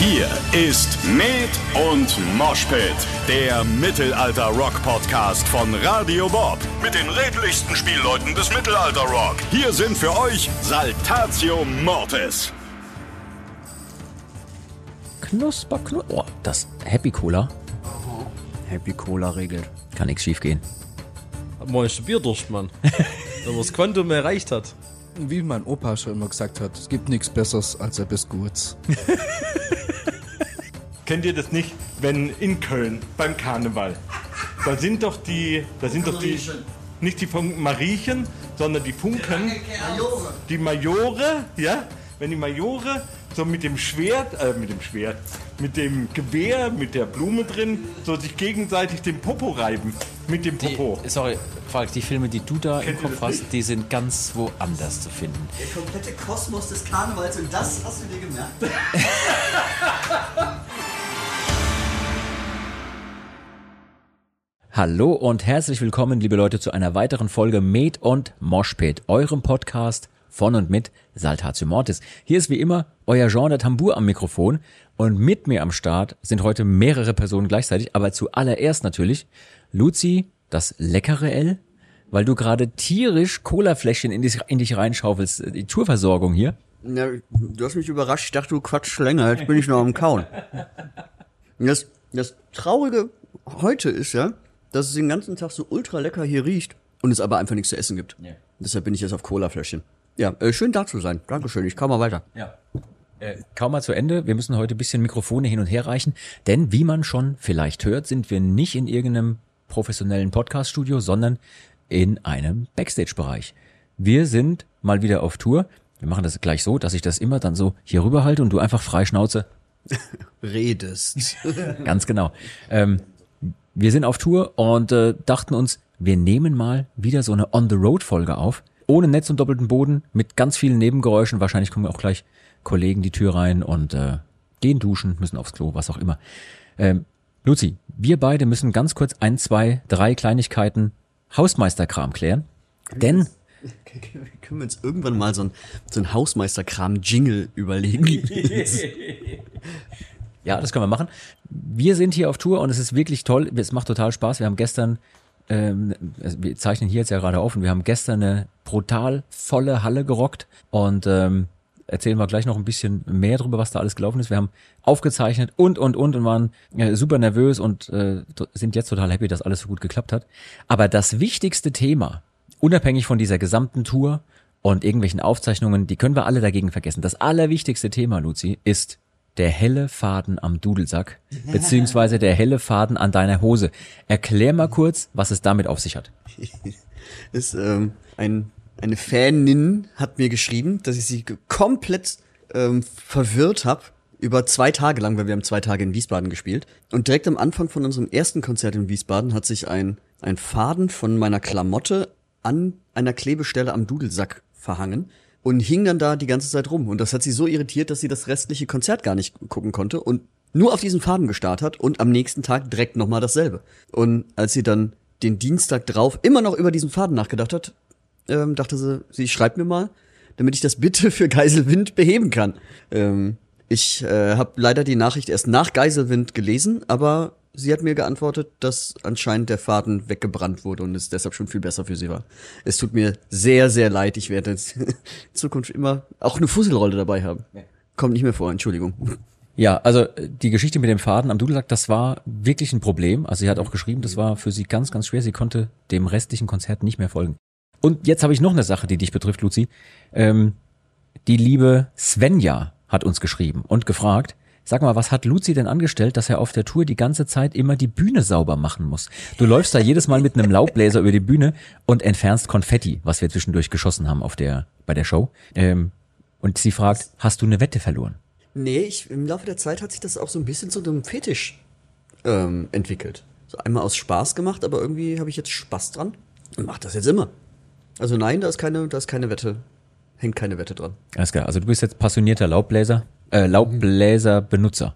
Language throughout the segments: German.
Hier ist Med und Moshpit, der Mittelalter-Rock-Podcast von Radio Bob. Mit den redlichsten Spielleuten des Mittelalter-Rock. Hier sind für euch Saltatio Mortis. Knusper, Knusper. Oh, das Happy Cola Happy Cola regelt. kann nichts schief gehen. Mal ist Bierdurst, Mann. Wenn man das Quantum erreicht hat. Wie mein Opa schon immer gesagt hat, es gibt nichts Besseres als etwas Gutes. Kennt ihr das nicht, wenn in Köln beim Karneval, da sind doch die, da sind doch die, nicht die Funken Mariechen, sondern die Funken, die Majore, ja, wenn die Majore so mit dem Schwert, äh, mit dem Schwert, mit dem Gewehr, mit der Blume drin, so sich gegenseitig den Popo reiben, mit dem Die, Popo. sorry, Falk, die Filme, die du da Kennt im Kopf hast, die sind ganz woanders zu finden. Der komplette Kosmos des Karnevals und das hast du dir gemerkt? Hallo und herzlich willkommen, liebe Leute, zu einer weiteren Folge Med und Moshpit, eurem Podcast von und mit Saltatio Mortis. Hier ist wie immer euer Jean der Tambour am Mikrofon und mit mir am Start sind heute mehrere Personen gleichzeitig, aber zuallererst natürlich Luzi, das leckere L, weil du gerade tierisch Colafläschchen in dich, in dich reinschaufelst, die Tourversorgung hier. Ja, du hast mich überrascht. Ich dachte, du quatschst länger. Jetzt bin ich noch am Kauen. Das, das Traurige heute ist ja, dass es den ganzen Tag so ultra lecker hier riecht und es aber einfach nichts zu essen gibt. Ja. Deshalb bin ich jetzt auf Colafläschchen. Ja, äh, schön da zu sein. Dankeschön. Ich kann mal weiter. Ja. Äh, kaum mal zu Ende. Wir müssen heute ein bisschen Mikrofone hin und her reichen, denn wie man schon vielleicht hört, sind wir nicht in irgendeinem professionellen Podcast-Studio, sondern in einem Backstage-Bereich. Wir sind mal wieder auf Tour. Wir machen das gleich so, dass ich das immer dann so hier rüber halte und du einfach frei Schnauze. Redest. Ganz genau. Ähm, wir sind auf Tour und äh, dachten uns, wir nehmen mal wieder so eine On-the-Road-Folge auf. Ohne Netz und doppelten Boden, mit ganz vielen Nebengeräuschen. Wahrscheinlich kommen auch gleich Kollegen die Tür rein und äh, gehen duschen, müssen aufs Klo, was auch immer. Ähm, Luzi, wir beide müssen ganz kurz ein, zwei, drei Kleinigkeiten Hausmeisterkram klären. Denn Können wir uns irgendwann mal so ein, so ein Hausmeisterkram-Jingle überlegen? Ja, das können wir machen. Wir sind hier auf Tour und es ist wirklich toll. Es macht total Spaß. Wir haben gestern, ähm, also wir zeichnen hier jetzt ja gerade auf und wir haben gestern eine brutal volle Halle gerockt und ähm, erzählen wir gleich noch ein bisschen mehr darüber, was da alles gelaufen ist. Wir haben aufgezeichnet und und und und waren äh, super nervös und äh, sind jetzt total happy, dass alles so gut geklappt hat. Aber das wichtigste Thema, unabhängig von dieser gesamten Tour und irgendwelchen Aufzeichnungen, die können wir alle dagegen vergessen. Das allerwichtigste Thema, Luzi, ist der helle Faden am Dudelsack, beziehungsweise der helle Faden an deiner Hose. Erklär mal kurz, was es damit auf sich hat. ist ähm, ein, eine Fanin hat mir geschrieben, dass ich sie komplett ähm, verwirrt habe über zwei Tage lang, weil wir haben zwei Tage in Wiesbaden gespielt. Und direkt am Anfang von unserem ersten Konzert in Wiesbaden hat sich ein, ein Faden von meiner Klamotte an einer Klebestelle am Dudelsack verhangen und hing dann da die ganze Zeit rum. Und das hat sie so irritiert, dass sie das restliche Konzert gar nicht gucken konnte und nur auf diesen Faden gestarrt hat und am nächsten Tag direkt nochmal dasselbe. Und als sie dann den Dienstag drauf immer noch über diesen Faden nachgedacht hat, ähm, dachte sie, sie schreibt mir mal, damit ich das bitte für Geiselwind beheben kann. Ähm, ich äh, habe leider die Nachricht erst nach Geiselwind gelesen, aber sie hat mir geantwortet, dass anscheinend der Faden weggebrannt wurde und es deshalb schon viel besser für sie war. Es tut mir sehr, sehr leid. Ich werde jetzt in Zukunft immer auch eine Fusselrolle dabei haben. Kommt nicht mehr vor, Entschuldigung. Ja, also äh, die Geschichte mit dem Faden am Dudelsack, das war wirklich ein Problem. Also sie hat auch geschrieben, das war für sie ganz, ganz schwer. Sie konnte dem restlichen Konzert nicht mehr folgen. Und jetzt habe ich noch eine Sache, die dich betrifft, Luzi. Ähm, die liebe Svenja hat uns geschrieben und gefragt, sag mal, was hat Luzi denn angestellt, dass er auf der Tour die ganze Zeit immer die Bühne sauber machen muss? Du läufst da jedes Mal mit einem Laubbläser über die Bühne und entfernst Konfetti, was wir zwischendurch geschossen haben auf der, bei der Show. Ähm, und sie fragt, hast du eine Wette verloren? Nee, ich, im Laufe der Zeit hat sich das auch so ein bisschen zu einem Fetisch ähm, entwickelt. So einmal aus Spaß gemacht, aber irgendwie habe ich jetzt Spaß dran und mach das jetzt immer. Also nein, da ist keine, da ist keine Wette, hängt keine Wette dran. Alles klar, also du bist jetzt passionierter Laubbläser, äh, Laubbläser-Benutzer.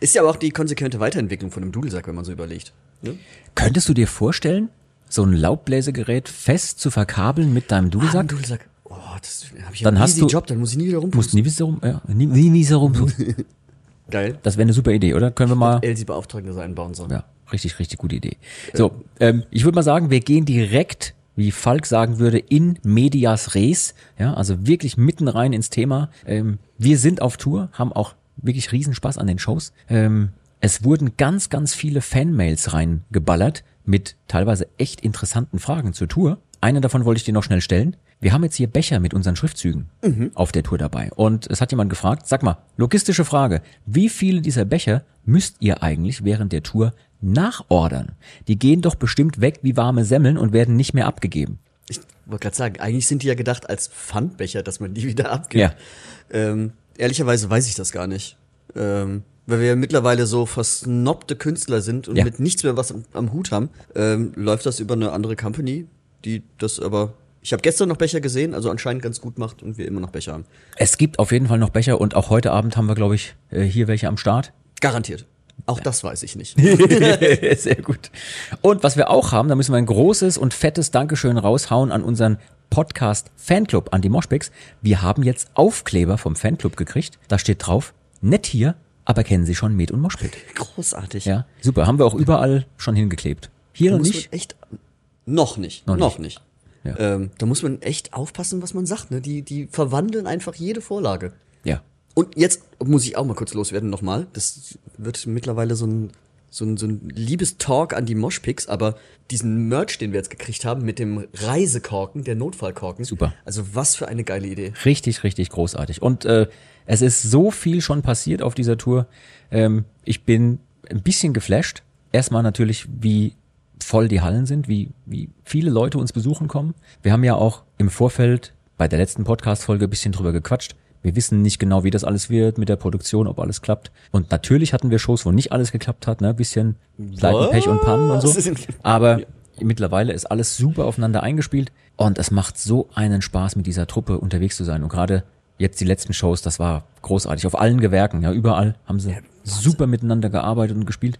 Ist ja aber auch die konsequente Weiterentwicklung von einem Dudelsack, wenn man so überlegt. Ne? Könntest du dir vorstellen, so ein Laubbläsergerät fest zu verkabeln mit deinem Ah, ein Dudelsack? Dudelsack. Oh, das habe ich Dann einen hast du- Job, dann muss ich nie wieder rum. Musst nie wieder rum, ja, nie, nie, nie so rum. Geil. Das wäre eine super Idee, oder? Können wir mal. Elsie beauftragen, dass er einbauen soll. Ja, richtig, richtig gute Idee. So, ähm, ich würde mal sagen, wir gehen direkt, wie Falk sagen würde, in medias res. Ja, also wirklich mitten rein ins Thema. Ähm, wir sind auf Tour, haben auch wirklich Riesenspaß an den Shows. Ähm, es wurden ganz, ganz viele Fanmails reingeballert mit teilweise echt interessanten Fragen zur Tour. Eine davon wollte ich dir noch schnell stellen. Wir haben jetzt hier Becher mit unseren Schriftzügen auf der Tour dabei. Und es hat jemand gefragt, sag mal, logistische Frage, wie viele dieser Becher müsst ihr eigentlich während der Tour nachordern? Die gehen doch bestimmt weg wie warme Semmeln und werden nicht mehr abgegeben. Ich wollte gerade sagen, eigentlich sind die ja gedacht als Pfandbecher, dass man die wieder abgibt. Ja. Ähm, ehrlicherweise weiß ich das gar nicht. Ähm, weil wir ja mittlerweile so versnobte Künstler sind und Ja. mit nichts mehr was am, am Hut haben, ähm, läuft das über eine andere Company, die das aber. Ich habe gestern noch Becher gesehen, also anscheinend ganz gut macht und wir immer noch Becher haben. Es gibt auf jeden Fall noch Becher und auch heute Abend haben wir, glaube ich, äh, hier welche am Start. Garantiert. Auch das weiß ich nicht. Sehr gut. Und was wir auch haben, da müssen wir ein großes und fettes Dankeschön raushauen an unseren Podcast Fanclub, an die Moshpicks. Wir haben jetzt Aufkleber vom Fanclub gekriegt. Da steht drauf, nett hier, aber kennen Sie schon Med und Moshpit. Großartig. Ja, super. Haben wir auch überall schon hingeklebt. Hier noch nicht. echt. Noch nicht. Noch Noch, nicht. nicht. Ja. Ähm, da muss man echt aufpassen, was man sagt. Ne? Die, die verwandeln einfach jede Vorlage. Ja. Und jetzt muss ich auch mal kurz loswerden nochmal. Das wird mittlerweile so ein, so ein, so ein Liebestalk an die Moshpicks, aber diesen Merch, den wir jetzt gekriegt haben mit dem Reisekorken, der Notfallkorken. Super. Also was für eine geile Idee. Richtig, richtig großartig. Und äh, es ist so viel schon passiert auf dieser Tour. Ähm, ich bin ein bisschen geflasht. Erstmal natürlich, wie voll die Hallen sind, wie, wie viele Leute uns besuchen kommen. Wir haben ja auch im Vorfeld bei der letzten Podcast-Folge ein bisschen drüber gequatscht. Wir wissen nicht genau, wie das alles wird mit der Produktion, ob alles klappt. Und natürlich hatten wir Shows, wo nicht alles geklappt hat, ne? Ein bisschen Seiten, Pech und Pannen und so. Aber mittlerweile ist alles super aufeinander eingespielt und es macht so einen Spaß, mit dieser Truppe unterwegs zu sein. Und gerade jetzt die letzten Shows, das war großartig. Auf allen Gewerken, ja, überall haben sie super miteinander gearbeitet und gespielt.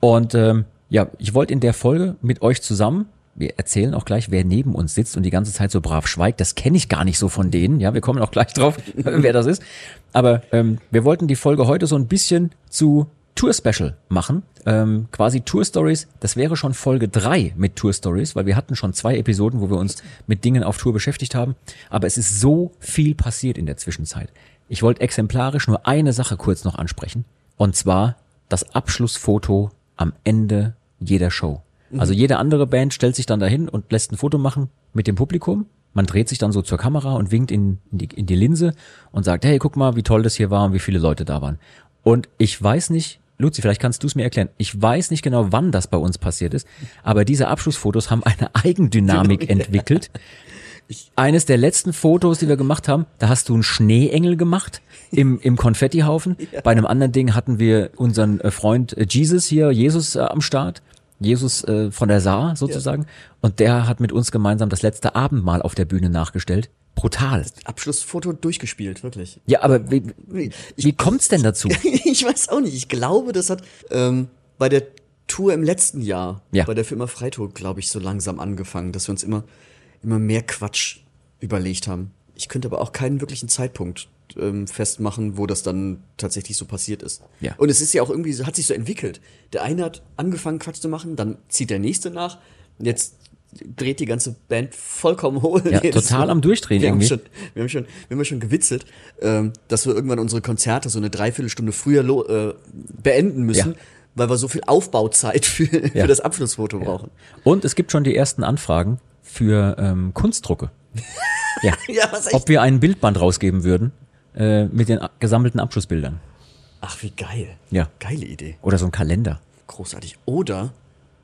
Und ähm, ja, ich wollte in der Folge mit euch zusammen, wir erzählen auch gleich, wer neben uns sitzt und die ganze Zeit so brav schweigt. Das kenne ich gar nicht so von denen. Ja, wir kommen auch gleich drauf, wer das ist. Aber ähm, wir wollten die Folge heute so ein bisschen zu Tour Special machen. Ähm, quasi Tour Stories. Das wäre schon Folge drei mit Tour Stories, weil wir hatten schon zwei Episoden, wo wir uns mit Dingen auf Tour beschäftigt haben. Aber es ist so viel passiert in der Zwischenzeit. Ich wollte exemplarisch nur eine Sache kurz noch ansprechen. Und zwar das Abschlussfoto am Ende jeder Show. Also jede andere Band stellt sich dann dahin und lässt ein Foto machen mit dem Publikum. Man dreht sich dann so zur Kamera und winkt in, in, die, in die Linse und sagt, hey, guck mal, wie toll das hier war und wie viele Leute da waren. Und ich weiß nicht, Luzi, vielleicht kannst du es mir erklären. Ich weiß nicht genau, wann das bei uns passiert ist, aber diese Abschlussfotos haben eine Eigendynamik entwickelt. Eines der letzten Fotos, die wir gemacht haben, da hast du einen Schneeengel gemacht im, im Konfettihaufen. Bei einem anderen Ding hatten wir unseren äh, Freund äh, Jesus hier, Jesus äh, am Start. Jesus äh, von der Saar sozusagen. Und der hat mit uns gemeinsam das letzte Abendmahl auf der Bühne nachgestellt. Brutal. Abschlussfoto durchgespielt, wirklich. Ja, aber wie, Ich- wie kommt's denn dazu? ich weiß auch nicht. Ich glaube, das hat ähm, bei der Tour im letzten Jahr, Ja. bei der Firma Freitour, glaube ich, so langsam angefangen, dass wir uns immer, immer mehr Quatsch überlegt haben. Ich könnte aber auch keinen wirklichen Zeitpunkt ähm, festmachen, wo das dann tatsächlich so passiert ist. Ja. Und es ist ja auch irgendwie, hat sich so entwickelt. Der eine hat angefangen, Quatsch zu machen, dann zieht der nächste nach. Jetzt dreht die ganze Band vollkommen hohl. Ja, total am Durchdrehen wir irgendwie. Haben schon, wir haben schon, wir haben schon gewitzelt, ähm, dass wir irgendwann unsere Konzerte so eine Dreiviertelstunde früher äh, beenden müssen, Ja. weil wir so viel Aufbauzeit für, Ja. für das Abschlussfoto brauchen. Und es gibt schon die ersten Anfragen für ähm, Kunstdrucke. Ja. Ja, was echt? Ob wir ein Bildband rausgeben würden äh, mit den gesammelten Abschlussbildern. Ach, wie geil. Ja. Geile Idee. Oder so ein Kalender. Großartig. Oder,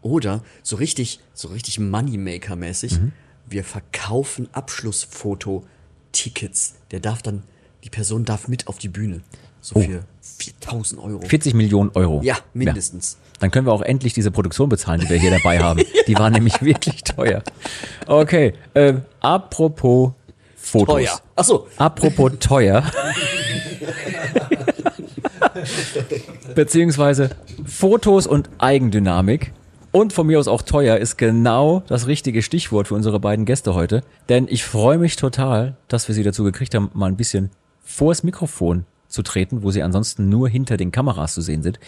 oder so richtig, so richtig Moneymaker-mäßig, Mhm. wir verkaufen Abschlussfoto-Tickets. Der darf dann, die Person darf mit auf die Bühne. So Oh. für 4000 Euro. 40 Millionen Euro. Ja, mindestens. Dann können wir auch endlich diese Produktion bezahlen, die wir hier dabei haben. Die war nämlich wirklich teuer. Okay, äh, apropos Fotos. Teuer. Ach so. Apropos teuer. Beziehungsweise Fotos und Eigendynamik. Und von mir aus auch teuer ist genau das richtige Stichwort für unsere beiden Gäste heute. Denn ich freue mich total, dass wir sie dazu gekriegt haben, mal ein bisschen vors Mikrofon zu treten, wo sie ansonsten nur hinter den Kameras zu sehen sind.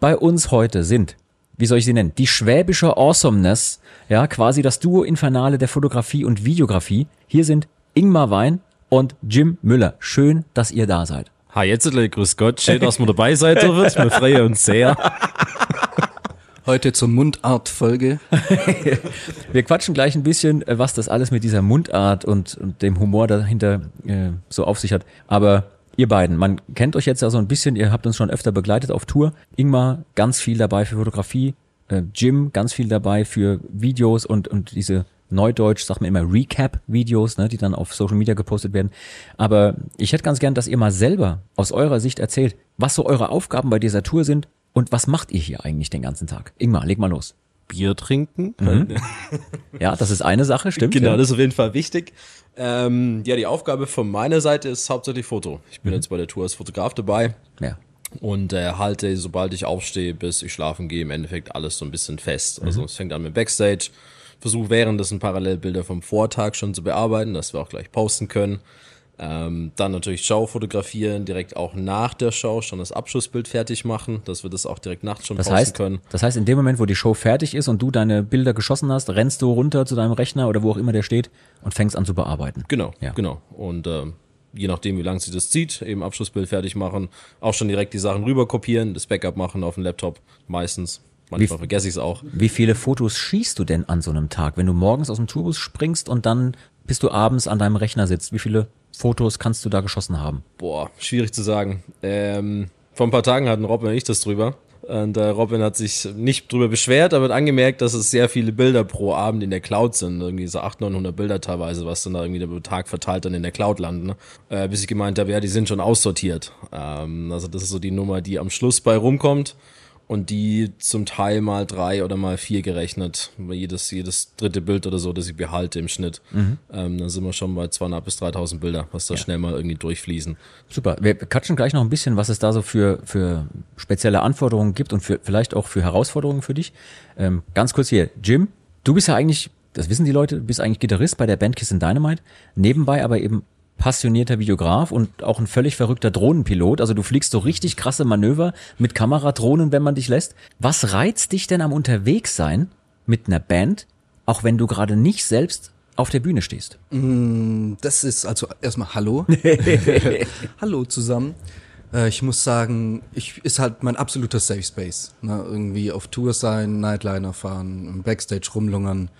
Bei uns heute sind, wie soll ich sie nennen, die schwäbische Awesomeness, ja, quasi das Duo Infernale der Fotografie und Videografie. Hier sind Ingmar Wein und Jim Müller. Schön, dass ihr da seid. Hi, jetzt grüß Gott, schön, dass wir dabei seid dürfen. Wir freuen uns sehr. Heute zur Mundart-Folge. Wir quatschen gleich ein bisschen, äh, was das alles mit dieser Mundart und, und dem Humor dahinter äh, so auf sich hat. Aber ihr beiden, man kennt euch jetzt ja so ein bisschen, ihr habt uns schon öfter begleitet auf Tour. Ingmar, ganz viel dabei für Fotografie. Äh, Jim, ganz viel dabei für Videos und, und diese Neudeutsch, sagt man immer Recap-Videos, ne, die dann auf Social Media gepostet werden. Aber ich hätte ganz gern, dass ihr mal selber aus eurer Sicht erzählt, was so eure Aufgaben bei dieser Tour sind und was macht ihr hier eigentlich den ganzen Tag? Ingmar, leg mal los. Bier trinken. Ja, das ist eine Sache, stimmt. Genau, ja. das ist auf jeden Fall wichtig. Ähm, ja, die Aufgabe von meiner Seite ist hauptsächlich Foto. Ich bin jetzt bei der Tour als Fotograf dabei ja. und äh, halte, sobald ich aufstehe, bis ich schlafen gehe, im Endeffekt alles so ein bisschen fest. Also es fängt an mit Backstage, versuche währenddessen Parallelbilder vom Vortag schon zu bearbeiten, dass wir auch gleich posten können. Ähm, dann natürlich Show fotografieren, direkt auch nach der Show schon das Abschlussbild fertig machen, dass wir das auch direkt nachts schon Das posten heißt, können. das heißt, in dem Moment, wo die Show fertig ist und du deine Bilder geschossen hast, rennst du runter zu deinem Rechner oder wo auch immer der steht und fängst an zu bearbeiten. Genau, Ja. genau. Und ähm, je nachdem, wie lange sich das zieht, eben Abschlussbild fertig machen, auch schon direkt die Sachen rüber kopieren, das Backup machen auf den Laptop, meistens. Manchmal Wie- vergesse ich es auch. Wie viele Fotos schießt du denn an so einem Tag, wenn du morgens aus dem Tourbus springst und dann bis du abends an deinem Rechner sitzt? Wie viele Fotos kannst du da geschossen haben? Boah, schwierig zu sagen. Ähm, vor ein paar Tagen hatten Robin und ich das drüber. Und äh, Robin hat sich nicht drüber beschwert, aber hat angemerkt, dass es sehr viele Bilder pro Abend in der Cloud sind. Irgendwie so 800, 900 Bilder teilweise, was dann da irgendwie den Tag verteilt dann in der Cloud landen. Ne? Äh, bis ich gemeint habe, ja, die sind schon aussortiert. Ähm, also das ist so die Nummer, die am Schluss bei rumkommt. Und die zum Teil mal drei oder mal vier gerechnet. Jedes, jedes dritte Bild oder so, das ich behalte im Schnitt. Ähm, dann sind wir schon bei 200 bis 3000 Bilder, was da schnell mal irgendwie durchfließen. Super. Wir quatschen gleich noch ein bisschen, was es da so für, für spezielle Anforderungen gibt und für, vielleicht auch für Herausforderungen für dich. Ähm, ganz kurz hier, Jim, du bist ja eigentlich, das wissen die Leute, du bist eigentlich Gitarrist bei der Band Kiss and Dynamite, nebenbei aber eben passionierter Videograf und auch ein völlig verrückter Drohnenpilot. Also du fliegst so richtig krasse Manöver mit Kameradrohnen, wenn man dich lässt. Was reizt dich denn am Unterwegssein mit einer Band, auch wenn du gerade nicht selbst auf der Bühne stehst? Das ist also erstmal Hallo. Hallo zusammen. Äh, ich muss sagen, ich ist halt mein absoluter Safe Space. Ne? Irgendwie auf Tour sein, Nightliner fahren, im Backstage rumlungern.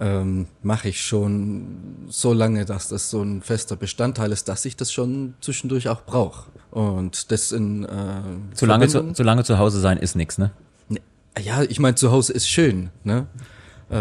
Ähm, Mache ich schon so lange, dass das so ein fester Bestandteil ist, dass ich das schon zwischendurch auch brauche. Und das in äh, Zu lange zu, zu lange zu Hause sein ist nix, ne? Nee, Ja, ich meine, zu Hause ist schön, ne? Äh,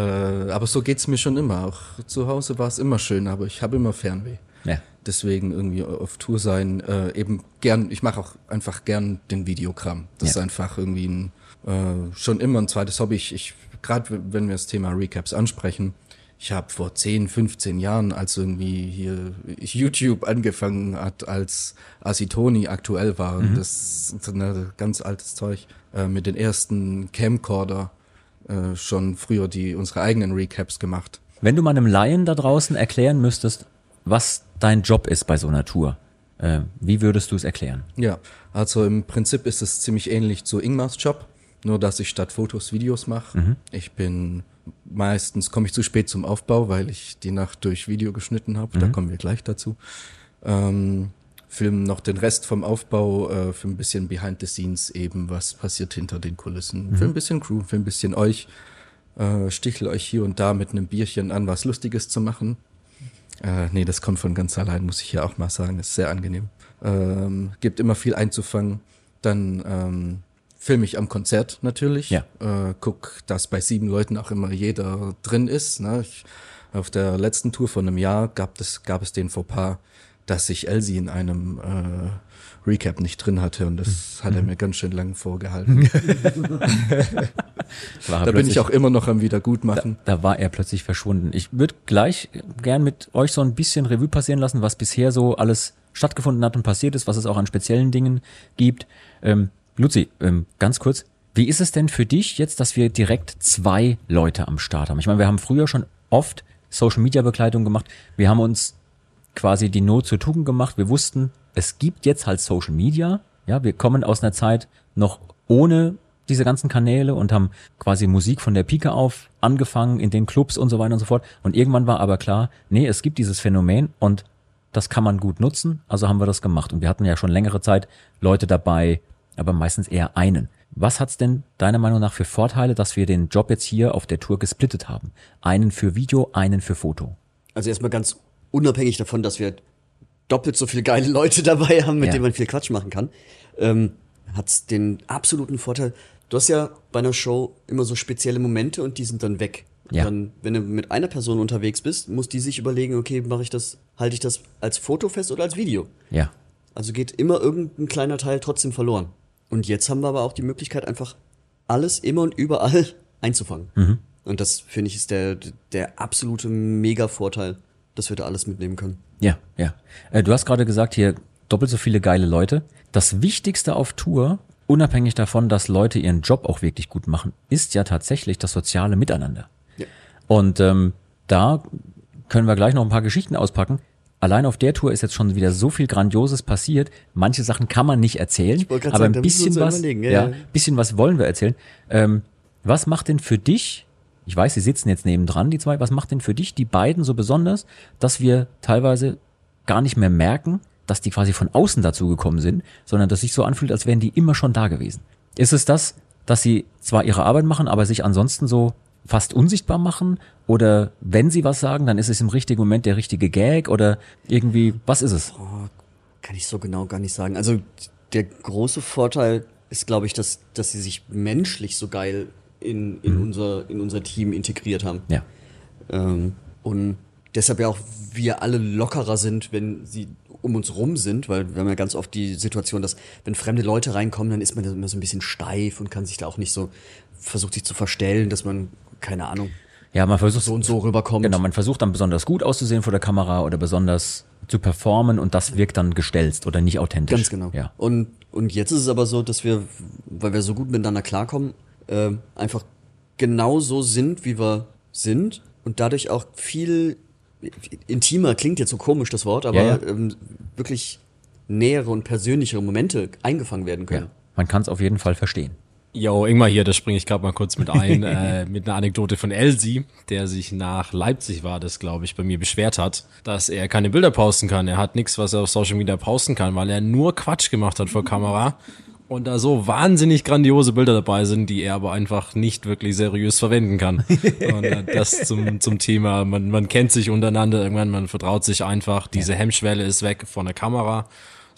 aber so geht's mir schon immer. Auch zu Hause war es immer schön, aber ich habe immer Fernweh. Ja. Deswegen irgendwie auf Tour sein, äh, eben gern, ich mache auch einfach gern den Videokram. Das Ja. ist einfach irgendwie ein, äh, schon immer ein zweites Hobby. Ich, ich gerade wenn wir das Thema Recaps ansprechen, ich habe vor 10, 15 Jahren, als irgendwie hier YouTube angefangen hat, als Asitoni aktuell war, und das ist ein ganz altes Zeug, äh, mit den ersten Camcorder äh, schon früher die unsere eigenen Recaps gemacht. Wenn du mal einem Laien da draußen erklären müsstest, was dein Job ist bei so einer Tour, äh, wie würdest du es erklären? Ja, also im Prinzip ist es ziemlich ähnlich zu Ingmars Job, nur dass ich statt Fotos Videos mache. Ich bin meistens komme ich zu spät zum Aufbau, weil ich die Nacht durch Video geschnitten habe. Da kommen wir gleich dazu. Ähm, film noch den Rest vom Aufbau äh, für ein bisschen Behind the Scenes eben, was passiert hinter den Kulissen. Für ein bisschen Crew, für ein bisschen euch. Äh, stichel euch hier und da mit einem Bierchen an, was Lustiges zu machen. Äh, nee, das kommt von ganz allein, muss ich ja auch mal sagen. Ist sehr angenehm. Ähm, gibt immer viel einzufangen. Dann ähm, filme ich am Konzert natürlich. Ja. Äh, guck, dass bei sieben Leuten auch immer jeder drin ist. Ne? Ich, auf der letzten Tour von einem Jahr gab es, gab es den Fauxpas, dass ich Elsie in einem äh, Recap nicht drin hatte und das hat er mir ganz schön lang vorgehalten. Da bin ich auch immer noch am Wiedergutmachen. Da war er plötzlich verschwunden. Ich würde gleich gern mit euch so ein bisschen Revue passieren lassen, was bisher so alles stattgefunden hat und passiert ist, was es auch an speziellen Dingen gibt. Ähm, Luzi, ähm, ganz kurz, wie ist es denn für dich jetzt, dass wir direkt zwei Leute am Start haben? Ich meine, wir haben früher schon oft Social Media Begleitung gemacht. Wir haben uns quasi die Not zur Tugend gemacht. Wir wussten, es gibt jetzt halt Social Media. Ja, wir kommen aus einer Zeit noch ohne diese ganzen Kanäle und haben quasi Musik von der Pike auf angefangen in den Clubs und so weiter und so fort. Und irgendwann war aber klar, nee, es gibt dieses Phänomen und das kann man gut nutzen. Also haben wir das gemacht. Und wir hatten ja schon längere Zeit Leute dabei, aber meistens eher einen. Was hat's denn deiner Meinung nach für Vorteile, dass wir den Job jetzt hier auf der Tour gesplittet haben? Einen für Video, einen für Foto. Also erstmal ganz unabhängig davon, dass wir doppelt so viele geile Leute dabei haben, mit Ja. denen man viel Quatsch machen kann, ähm, hat's den absoluten Vorteil. Du hast ja bei einer Show immer so spezielle Momente und die sind dann weg. Ja. Dann, wenn du mit einer Person unterwegs bist, muss die sich überlegen, okay, mache ich das, halte ich das als Foto fest oder als Video? Ja. Also geht immer irgendein kleiner Teil trotzdem verloren. Und jetzt haben wir aber auch die Möglichkeit, einfach alles immer und überall einzufangen. Und das finde ich ist der, der absolute Mega-Vorteil, dass wir da alles mitnehmen können. Ja, ja. Äh, du hast gerade gesagt, hier doppelt so viele geile Leute. Das Wichtigste auf Tour, unabhängig davon, dass Leute ihren Job auch wirklich gut machen, ist ja tatsächlich das soziale Miteinander. Ja. Und ähm, da können wir gleich noch ein paar Geschichten auspacken. Allein auf der Tour ist jetzt schon wieder so viel Grandioses passiert. Manche Sachen kann man nicht erzählen, aber sagen, ein bisschen was, Ja, ja. bisschen was wollen wir erzählen. Ähm, was macht denn für dich, ich weiß, sie sitzen jetzt nebendran, die zwei, was macht denn für dich die beiden so besonders, dass wir teilweise gar nicht mehr merken, dass die quasi von außen dazu gekommen sind, sondern dass sich so anfühlt, als wären die immer schon da gewesen. Ist es das, dass sie zwar ihre Arbeit machen, aber sich ansonsten so fast unsichtbar machen? Oder wenn sie was sagen, dann ist es im richtigen Moment der richtige Gag oder irgendwie, was ist es? Kann ich so genau gar nicht sagen. Also der große Vorteil ist, glaube ich, dass, dass sie sich menschlich so geil in, in, unser, in unser Team integriert haben. Ja. Ähm, und deshalb ja auch wir alle lockerer sind, wenn sie um uns rum sind, weil wir haben ja ganz oft die Situation, dass wenn fremde Leute reinkommen, dann ist man immer so ein bisschen steif und kann sich da auch nicht so, versucht sich zu verstellen, dass man, keine Ahnung, Ja, man versucht so und so rüberkommt. Genau, man versucht dann besonders gut auszusehen vor der Kamera oder besonders zu performen und das wirkt dann gestelzt oder nicht authentisch. Ganz genau. Ja. Und, und jetzt ist es aber so, dass wir, weil wir so gut miteinander klarkommen, äh, einfach genau so sind, wie wir sind und dadurch auch viel intimer, klingt jetzt so komisch das Wort, aber Ja, ja. Ähm, wirklich nähere und persönlichere Momente eingefangen werden können. ja. Man kann es auf jeden Fall verstehen. Jo, Ingmar hier, da springe ich gerade mal kurz mit ein, äh, mit einer Anekdote von Elsie, der sich nach Leipzig war, das glaube ich, bei mir beschwert hat, dass er keine Bilder posten kann. Er hat nichts, was er auf Social Media posten kann, weil er nur Quatsch gemacht hat vor Kamera und da so wahnsinnig grandiose Bilder dabei sind, die er aber einfach nicht wirklich seriös verwenden kann. Und äh, das zum, zum Thema, man, man kennt sich untereinander, irgendwann, man vertraut sich einfach, diese Hemmschwelle ist weg von der Kamera.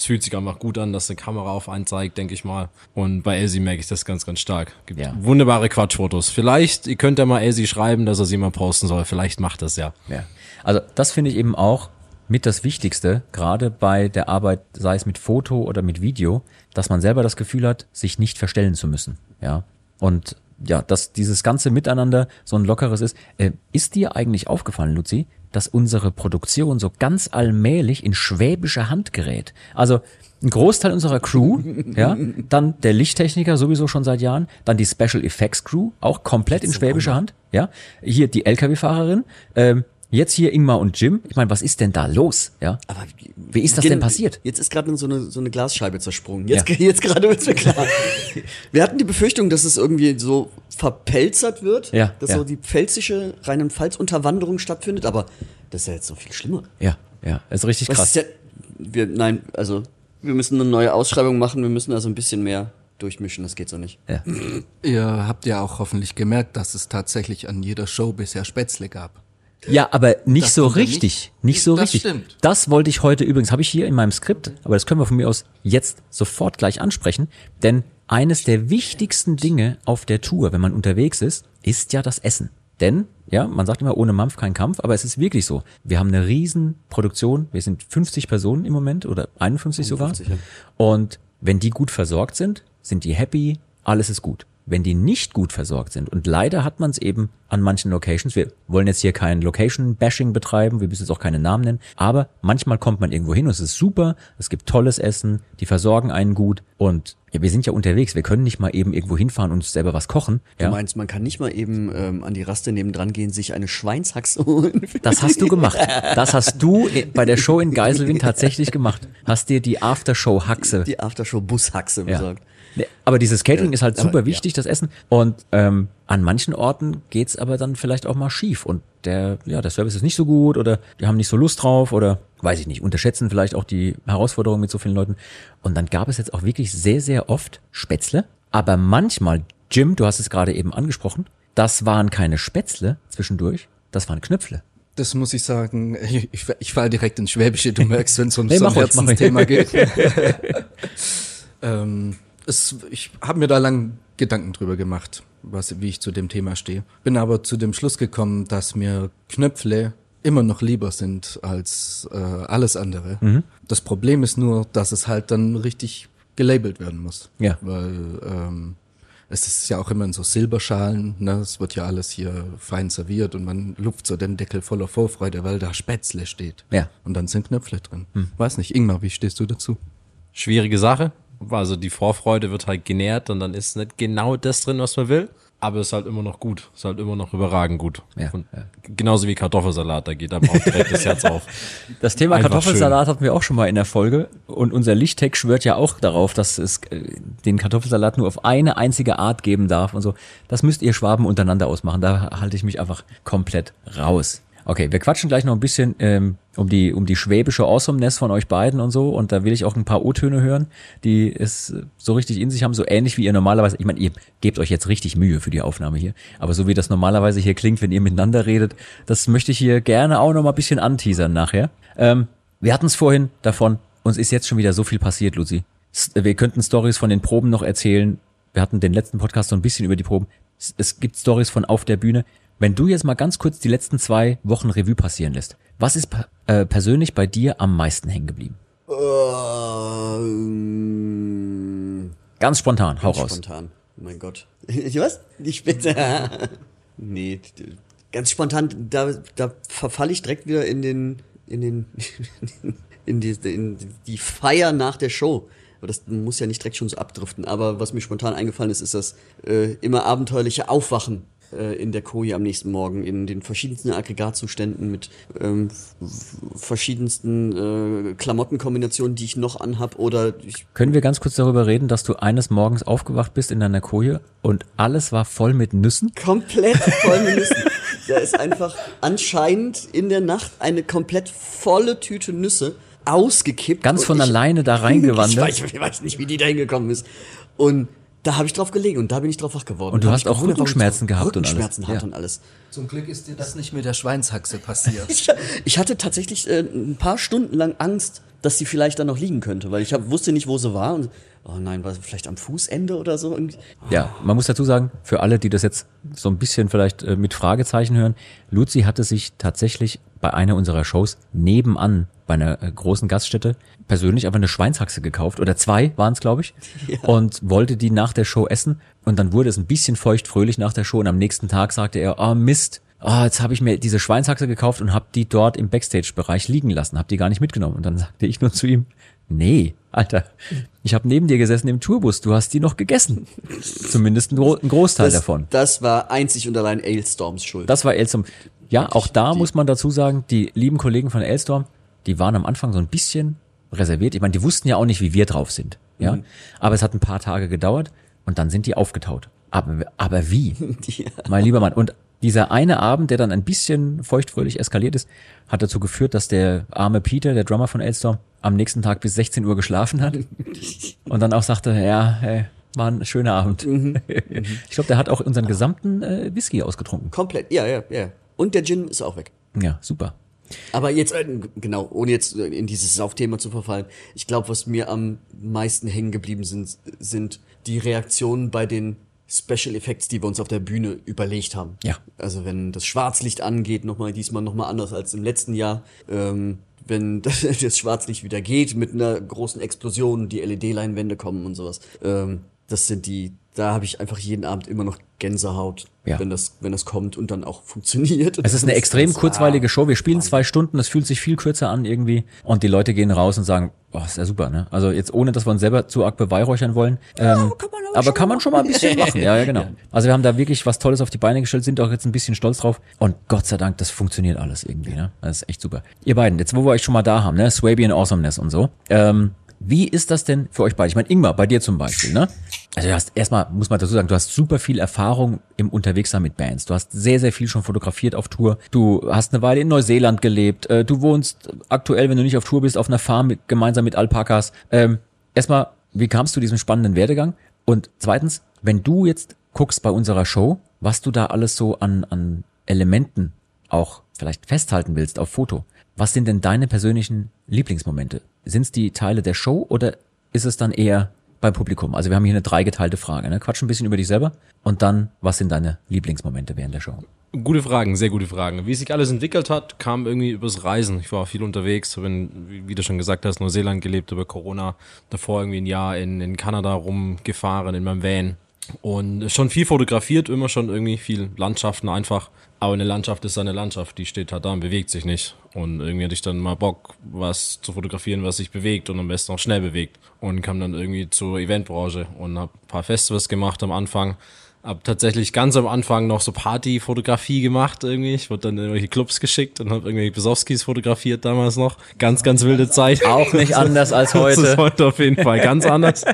Es fühlt sich einfach gut an, dass eine Kamera auf einen zeigt, denke ich mal. Und bei Elsie merke ich das ganz, ganz stark. Gibt Ja. wunderbare Quatschfotos. Vielleicht, ihr könnt ja mal Elsie schreiben, dass er sie mal posten soll. Vielleicht macht das ja. Ja. Also das finde ich eben auch mit das Wichtigste, gerade bei der Arbeit, sei es mit Foto oder mit Video, dass man selber das Gefühl hat, sich nicht verstellen zu müssen. Ja. Und ja, dass dieses ganze Miteinander so ein lockeres ist. Äh, ist dir eigentlich aufgefallen, Luzi, dass unsere Produktion so ganz allmählich in schwäbische Hand gerät? Also ein Großteil unserer Crew, ja, dann der Lichttechniker sowieso schon seit Jahren, dann die Special Effects Crew, auch komplett in schwäbischer Hand, ja, hier die LKW-Fahrerin, ähm, jetzt hier Ingmar und Jim. Ich meine, was ist denn da los, ja? Aber Wie ist das denn passiert? Jetzt ist gerade so eine, so eine Glasscheibe zersprungen. Jetzt, Ja. jetzt gerade wird's mir klar. Wir hatten die Befürchtung, dass es irgendwie so verpelzert wird, Ja, dass ja. so die pfälzische Rheinland-Pfalz-Unterwanderung stattfindet, aber das ist ja jetzt so viel schlimmer. Ja, ja, ist richtig Was krass. ist ja, wir, nein, also wir müssen eine neue Ausschreibung machen, wir müssen also ein bisschen mehr durchmischen, das geht so nicht. Ja. Ihr habt ja auch hoffentlich gemerkt, dass es tatsächlich an jeder Show bisher Spätzle gab. Ja, aber nicht Das so richtig. nicht- Nicht, so Das richtig. stimmt. Das wollte ich heute übrigens, habe ich hier in meinem Skript, aber das können wir von mir aus jetzt sofort gleich ansprechen, denn eines der wichtigsten Dinge auf der Tour, wenn man unterwegs ist, ist ja das Essen. Denn, ja, man sagt immer, ohne Mampf kein Kampf, aber es ist wirklich so. Wir haben eine riesen Produktion, wir sind 50 Personen im Moment oder 51 sogar. 51, ja. Und wenn die gut versorgt sind, sind die happy, alles ist gut. Wenn die nicht gut versorgt sind, und leider hat man es eben an manchen Locations, wir wollen jetzt hier kein Location-Bashing betreiben, wir müssen jetzt auch keine Namen nennen, aber manchmal kommt man irgendwo hin und es ist super, es gibt tolles Essen, die versorgen einen gut Und ja, wir sind ja unterwegs, wir können nicht mal eben irgendwo hinfahren und uns selber was kochen. Du Ja? meinst, man kann nicht mal eben ähm, an die Raste nebendran gehen, sich eine Schweinshaxe holen? Das hast du gemacht. Das hast du bei der Show in Geiselwind tatsächlich gemacht. Hast dir die Aftershow-Haxe Die Aftershow-Bushaxe Ja. besorgt. Nee, Aber dieses Catering ist halt aber, super wichtig, das Essen. Und ähm, an manchen Orten geht's aber dann vielleicht auch mal schief. Und der, ja, der Service ist nicht so gut oder die haben nicht so Lust drauf oder weiß ich nicht, unterschätzen vielleicht auch die Herausforderungen mit so vielen Leuten. Und dann gab es jetzt auch wirklich sehr, sehr oft Spätzle. Aber manchmal, Jim, du hast es gerade eben angesprochen, das waren keine Spätzle zwischendurch, das waren Knöpfle. Das muss ich sagen, ich, ich, ich fall direkt ins Schwäbische, du merkst, wenn es um Nee, so ein. Herzensthema geht. ähm, es, ich habe mir da lang Gedanken drüber gemacht, was, wie ich zu dem Thema stehe. Bin aber zu dem Schluss gekommen, dass mir Knöpfle immer noch lieber sind als äh, alles andere. Mhm. Das Problem ist nur, dass es halt dann richtig gelabelt werden muss. Ja. Weil ähm, es ist ja auch immer in so Silberschalen, ne? Es wird ja alles hier fein serviert und man luft so den Deckel voller Vorfreude, weil da Spätzle steht. Ja. Und dann sind Knöpfle drin. Weiß nicht, Ingmar, wie stehst du dazu? Schwierige Sache. Also die Vorfreude wird halt genährt und dann ist nicht genau das drin, was man will. Aber es ist halt immer noch gut. Ist halt immer noch überragend gut. Ja, ja. Genauso wie Kartoffelsalat, da geht einem auch direkt das Herz auf. Das Thema Einfach Kartoffelsalat hatten wir auch schon mal in der Folge und unser Lichttech schwört ja auch darauf, dass es äh, den Kartoffelsalat nur auf eine einzige Art geben darf und so. Das müsst ihr Schwaben untereinander ausmachen. Da halte ich mich einfach komplett raus. Okay, wir quatschen gleich noch ein bisschen ähm, um die um die schwäbische Awesomeness von euch beiden und so und da will ich auch ein paar O-Töne hören, die es äh, so richtig in sich haben, so ähnlich wie ihr normalerweise. Ich meine, ihr gebt euch jetzt richtig Mühe für die Aufnahme hier, aber so wie das normalerweise hier klingt, wenn ihr miteinander redet, das möchte ich hier gerne auch noch mal ein bisschen anteasern nachher. Ähm, wir hatten es vorhin davon, uns ist jetzt schon wieder so viel passiert, Luzi. S- Wir könnten Stories von den Proben noch erzählen. Wir hatten den letzten Podcast so ein bisschen über die Proben. Es gibt Stories von auf der Bühne. Wenn du jetzt mal ganz kurz die letzten zwei Wochen Revue passieren lässt, was ist äh, persönlich bei dir am meisten hängen geblieben? Ähm, Ganz spontan, hau raus. Spontan. Oh mein Gott. Was? Die Spitze. nee, ganz spontan, da, da verfalle ich direkt wieder in den, in den, in die, in die Feier nach der Show. Aber das muss ja nicht direkt schon so abdriften. Aber was mir spontan eingefallen ist, ist das äh, immer abenteuerliche Aufwachen äh, in der Koje am nächsten Morgen in den verschiedensten Aggregatzuständen mit ähm, verschiedensten äh, Klamottenkombinationen, die ich noch anhab oder ich Können wir ganz kurz darüber reden, dass du eines Morgens aufgewacht bist in deiner Koje und alles war voll mit Nüssen? komplett voll mit Nüssen. Da ist einfach anscheinend in der Nacht eine komplett volle Tüte Nüsse ausgekippt. Ganz von ich- alleine da Ich reingewandert. weiß, ich weiß nicht, wie die da hingekommen ist. Und da habe ich drauf gelegen und da bin ich drauf wach geworden. Und du hast auch Rückenschmerzen gehabt und alles. Rückenschmerzen Ja. und alles. Zum Glück ist dir das nicht mit der Schweinshaxe passiert. Ich, ich hatte tatsächlich äh, ein paar Stunden lang Angst, dass sie vielleicht da noch liegen könnte, weil ich hab, wusste nicht, wo sie war. Und, oh nein, war sie vielleicht am Fußende oder so? Und, Ja, man muss dazu sagen, für alle, die das jetzt so ein bisschen vielleicht äh, mit Fragezeichen hören, Luzi hatte sich tatsächlich bei einer unserer Shows nebenan bei einer äh, großen Gaststätte persönlich aber eine Schweinshaxe gekauft oder zwei waren es, glaube ich, und wollte die nach der Show essen und dann wurde es ein bisschen feuchtfröhlich nach der Show und am nächsten Tag sagte er, ah Mist, ah, jetzt habe ich mir diese Schweinshaxe gekauft und habe die dort im Backstage-Bereich liegen lassen, habe die gar nicht mitgenommen und dann sagte ich nur zu ihm, nee, Alter, ich habe neben dir gesessen im Tourbus, du hast die noch gegessen. Zumindest ein, Gro ein Großteil das, davon. das war einzig und allein Ailstorms Schuld. Das war Elstorm. Ja, auch da muss man dazu sagen, die lieben Kollegen von Elstorm, die waren am Anfang so ein bisschen reserviert. Ich meine, die wussten ja auch nicht, wie wir drauf sind. Ja, aber es hat ein paar Tage gedauert und dann sind die aufgetaut. Aber, aber wie? Mein lieber Mann. Und dieser eine Abend, der dann ein bisschen feuchtfröhlich eskaliert ist, hat dazu geführt, dass der arme Peter, der Drummer von Elstorm, am nächsten Tag bis 16 Uhr geschlafen hat und dann auch sagte, ja, ey, war ein schöner Abend. Ich glaube, der hat auch unseren gesamten äh, Whisky ausgetrunken. Komplett, ja, ja, ja. Und der Gin ist auch weg. Ja, super. Aber jetzt, äh, genau, ohne jetzt äh, in dieses Saufthema zu verfallen, ich glaube, was mir am meisten hängen geblieben sind, sind die Reaktionen bei den Special Effects, die wir uns auf der Bühne überlegt haben. Ja. Also wenn das Schwarzlicht angeht, nochmal diesmal nochmal anders als im letzten Jahr. Ähm, wenn das, das Schwarzlicht wieder geht mit einer großen Explosion, die LED-Leinwände kommen und sowas. Ähm, das sind die da habe ich einfach jeden Abend immer noch Gänsehaut, Ja. wenn das, wenn das kommt und dann auch funktioniert. Es ist eine extrem kurzweilige Show. Wir spielen zwei Stunden, es fühlt sich viel kürzer an irgendwie. Und die Leute gehen raus und sagen, oh, ist ja super, ne? Also jetzt ohne, dass wir uns selber zu arg beweihräuchern wollen. Ähm, aber, kann man schon mal ein bisschen machen. Ja, ja, genau. Also wir haben da wirklich was Tolles auf die Beine gestellt, sind auch jetzt ein bisschen stolz drauf. Und Gott sei Dank, das funktioniert alles irgendwie, ne? Das ist echt super. Ihr beiden, jetzt wo wir euch schon mal da haben, ne? Swabian Awesomeness und so. Ähm, wie ist das denn für euch beide? Ich meine, Ingmar, bei dir zum Beispiel, ne? Also du hast erstmal, muss man dazu sagen, du hast super viel Erfahrung im Unterwegssein mit Bands. Du hast sehr, sehr viel schon fotografiert auf Tour. Du hast eine Weile in Neuseeland gelebt. Äh, Du wohnst aktuell, wenn du nicht auf Tour bist, auf einer Farm mit, gemeinsam mit Alpakas. Ähm, erstmal, wie kamst du diesem spannenden Werdegang? Und zweitens, wenn du jetzt guckst bei unserer Show, was du da alles so an, an Elementen auch vielleicht festhalten willst auf Foto, was sind denn deine persönlichen Lieblingsmomente? Sind es die Teile der Show oder ist es dann eher beim Publikum? Also wir haben hier eine dreigeteilte Frage. Ne? Quatsch ein bisschen über dich selber und dann, was sind deine Lieblingsmomente während der Show? Gute Fragen, sehr gute Fragen. Wie sich alles entwickelt hat, kam irgendwie übers Reisen. Ich war viel unterwegs, habe in, wie- du schon gesagt hast, Neuseeland gelebt über Corona, davor irgendwie ein Jahr in, in Kanada rumgefahren in meinem Van und schon viel fotografiert, immer schon irgendwie viel Landschaften einfach. Aber eine Landschaft ist eine Landschaft, die steht halt da und bewegt sich nicht. Und irgendwie hatte ich dann mal Bock, was zu fotografieren, was sich bewegt und am besten auch schnell bewegt. Und kam dann irgendwie zur Eventbranche und habe ein paar Festivals gemacht am Anfang. Hab tatsächlich ganz am Anfang noch so Partyfotografie gemacht irgendwie. Ich wurde dann in irgendwelche Clubs geschickt und habe irgendwelche Besowskis fotografiert damals noch. Ganz, ganz wilde Zeit. Auch nicht anders als Das ist heute. heute auf jeden Fall ganz anders.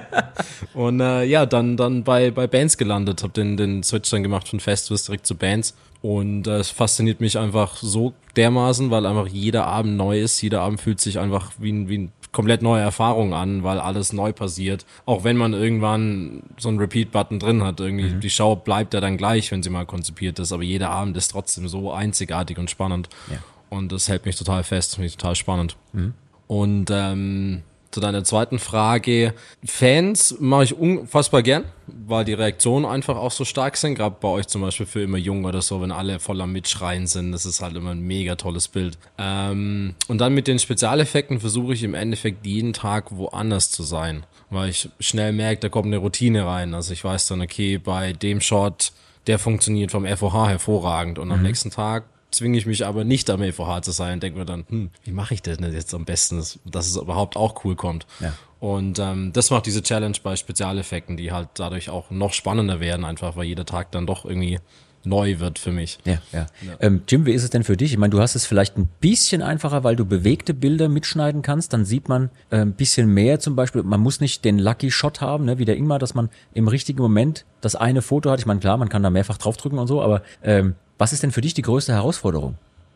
Und äh, ja, dann, dann bei, bei Bands gelandet, habe den, den Switch dann gemacht von Festivals direkt zu Bands. Und äh, es fasziniert mich einfach so dermaßen, weil einfach jeder Abend neu ist. Jeder Abend fühlt sich einfach wie ein, wie ein komplett neue Erfahrung an, weil alles neu passiert. Auch wenn man irgendwann so einen Repeat-Button drin hat, irgendwie die Show bleibt ja dann gleich, wenn sie mal konzipiert ist, aber jeder Abend ist trotzdem so einzigartig und spannend. Ja. Und das hält mich total fest, finde ich total spannend. Und ähm, zu deiner zweiten Frage, Fans mache ich unfassbar gern, weil die Reaktionen einfach auch so stark sind, gerade bei euch zum Beispiel für immer jung oder so, wenn alle voller Mitschreien sind, das ist halt immer ein mega tolles Bild. Ähm, und dann mit den Spezialeffekten versuche ich im Endeffekt jeden Tag woanders zu sein, weil ich schnell merke, da kommt eine Routine rein. Also ich weiß dann, okay, bei dem Shot, der funktioniert vom FOH hervorragend und am nächsten Tag zwinge ich mich aber nicht am FOH zu sein denke mir dann, hm, wie mache ich das denn jetzt am besten, dass, dass es überhaupt auch cool kommt. Ja. Und ähm, das macht diese Challenge bei Spezialeffekten, die halt dadurch auch noch spannender werden, einfach weil jeder Tag dann doch irgendwie neu wird für mich. Ja, ja. Ähm, Jim, wie ist es denn für dich? Ich meine, du hast es vielleicht ein bisschen einfacher, weil du bewegte Bilder mitschneiden kannst. Dann sieht man äh, ein bisschen mehr zum Beispiel. Man muss nicht den Lucky Shot haben, ne, wie der Ingmar, dass man im richtigen Moment das eine Foto hat. Ich meine, klar, man kann da mehrfach draufdrücken und so, aber ähm, was ist denn für dich die größte Herausforderung?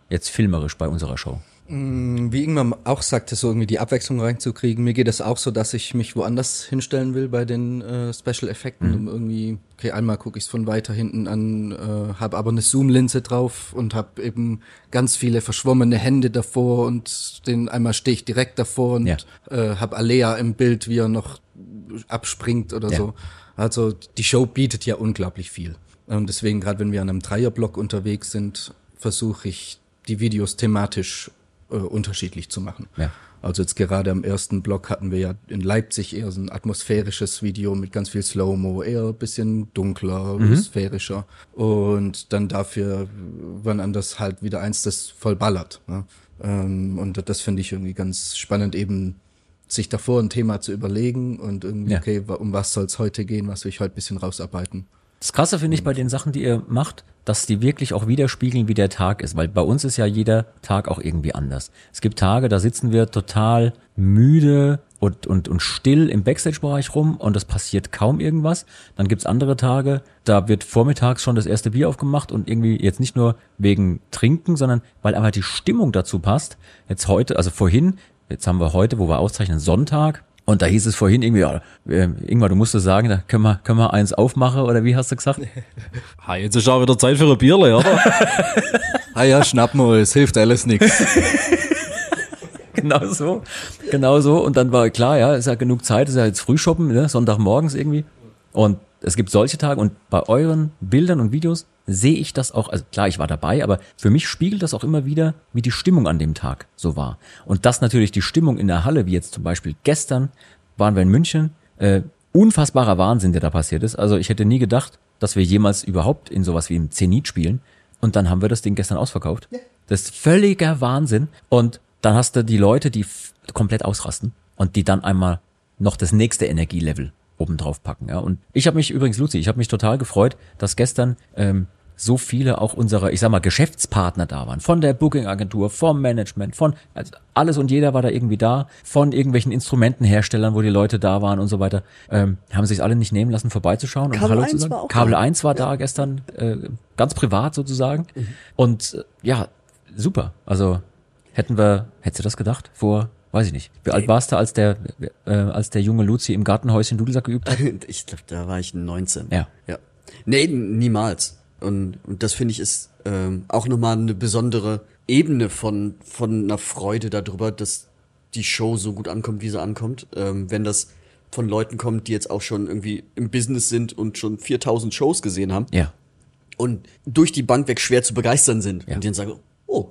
Jetzt filmerisch bei unserer Show. Wie Ingmar auch sagte, so irgendwie die Abwechslung reinzukriegen. Mir geht es auch so, dass ich mich woanders hinstellen will bei den äh, Special-Effekten, um irgendwie, okay, einmal gucke ich es von weiter hinten an, äh, habe aber eine Zoom-Linse drauf und habe eben ganz viele verschwommene Hände davor und den einmal stehe ich direkt davor und Ja. äh, habe Alea im Bild, wie er noch abspringt oder Ja. so. Also die Show bietet ja unglaublich viel. Und deswegen, gerade wenn wir an einem Dreierblock unterwegs sind, versuche ich die Videos thematisch äh, unterschiedlich zu machen. Ja. Also jetzt gerade am ersten Block hatten wir ja in Leipzig eher so ein atmosphärisches Video mit ganz viel Slow-Mo, eher ein bisschen dunkler, sphärischer. Und dann dafür wann anders halt wieder eins, das voll ballert. Ne? Ähm, und das finde ich irgendwie ganz spannend, eben sich davor ein Thema zu überlegen und irgendwie, Ja. okay, um was soll es heute gehen, was will ich heute ein bisschen rausarbeiten. Das Krasse finde ich bei den Sachen, die ihr macht, dass die wirklich auch widerspiegeln, wie der Tag ist. Weil bei uns ist ja jeder Tag auch irgendwie anders. Es gibt Tage, da sitzen wir total müde und, und, und still im Backstage-Bereich rum und es passiert kaum irgendwas. Dann gibt's andere Tage, da wird vormittags schon das erste Bier aufgemacht und irgendwie jetzt nicht nur wegen Trinken, sondern weil einfach die Stimmung dazu passt. Jetzt heute, also vorhin, jetzt haben wir heute, wo wir auszeichnen, Sonntag, und da hieß es vorhin irgendwie, ja, äh, Ingmar, du musst es sagen, da können wir, können wir eins aufmachen oder wie hast du gesagt? Ha, jetzt ist auch wieder Zeit für ein Bierle, oder? Ah ja, schnapp mal, es hilft alles nichts. genau so, genau so. Und dann war klar, ja, ist ja genug Zeit, ist ja jetzt Frühshoppen, ne? Sonntagmorgens irgendwie. Und es gibt solche Tage und bei euren Bildern und Videos sehe ich das auch, also klar, ich war dabei, aber für mich spiegelt das auch immer wieder, wie die Stimmung an dem Tag so war. Und das natürlich die Stimmung in der Halle, wie jetzt zum Beispiel gestern waren wir in München, äh, unfassbarer Wahnsinn, der da passiert ist. Also ich hätte nie gedacht, dass wir jemals überhaupt in sowas wie im Zenit spielen. Und dann haben wir das Ding gestern ausverkauft. Das ist völliger Wahnsinn. Und dann hast du die Leute, die komplett ausrasten und die dann einmal noch das nächste Energielevel obendrauf packen. Ja. Und ich habe mich übrigens, Luzi, ich habe mich total gefreut, dass gestern ähm, so viele auch unserer, ich sag mal, Geschäftspartner da waren. Von der Booking-Agentur, vom Management, von also alles und jeder war da irgendwie da, von irgendwelchen Instrumentenherstellern, wo die Leute da waren und so weiter. Ähm, haben sich alle nicht nehmen lassen, vorbeizuschauen und Kabel Hallo zu 1 sagen. war auch Kabel da. 1 war da gestern, äh, ganz privat sozusagen. Und äh, ja, super. Also hätten wir, hättest du das gedacht? Vor, weiß ich nicht. Wie alt warst du, als der, äh, als der junge Luzi im Gartenhäuschen Dudelsack geübt hat? Ich glaube, da war ich 19. Ja. Ja. Nee, niemals. Und, und das finde ich ist ähm, auch nochmal eine besondere Ebene von, von einer Freude darüber, dass die Show so gut ankommt, wie sie ankommt. Ähm, wenn das von Leuten kommt, die jetzt auch schon irgendwie im Business sind und schon 4000 Shows gesehen haben Ja. und durch die Bank weg schwer zu begeistern sind. Ja. Und die dann sagen, oh,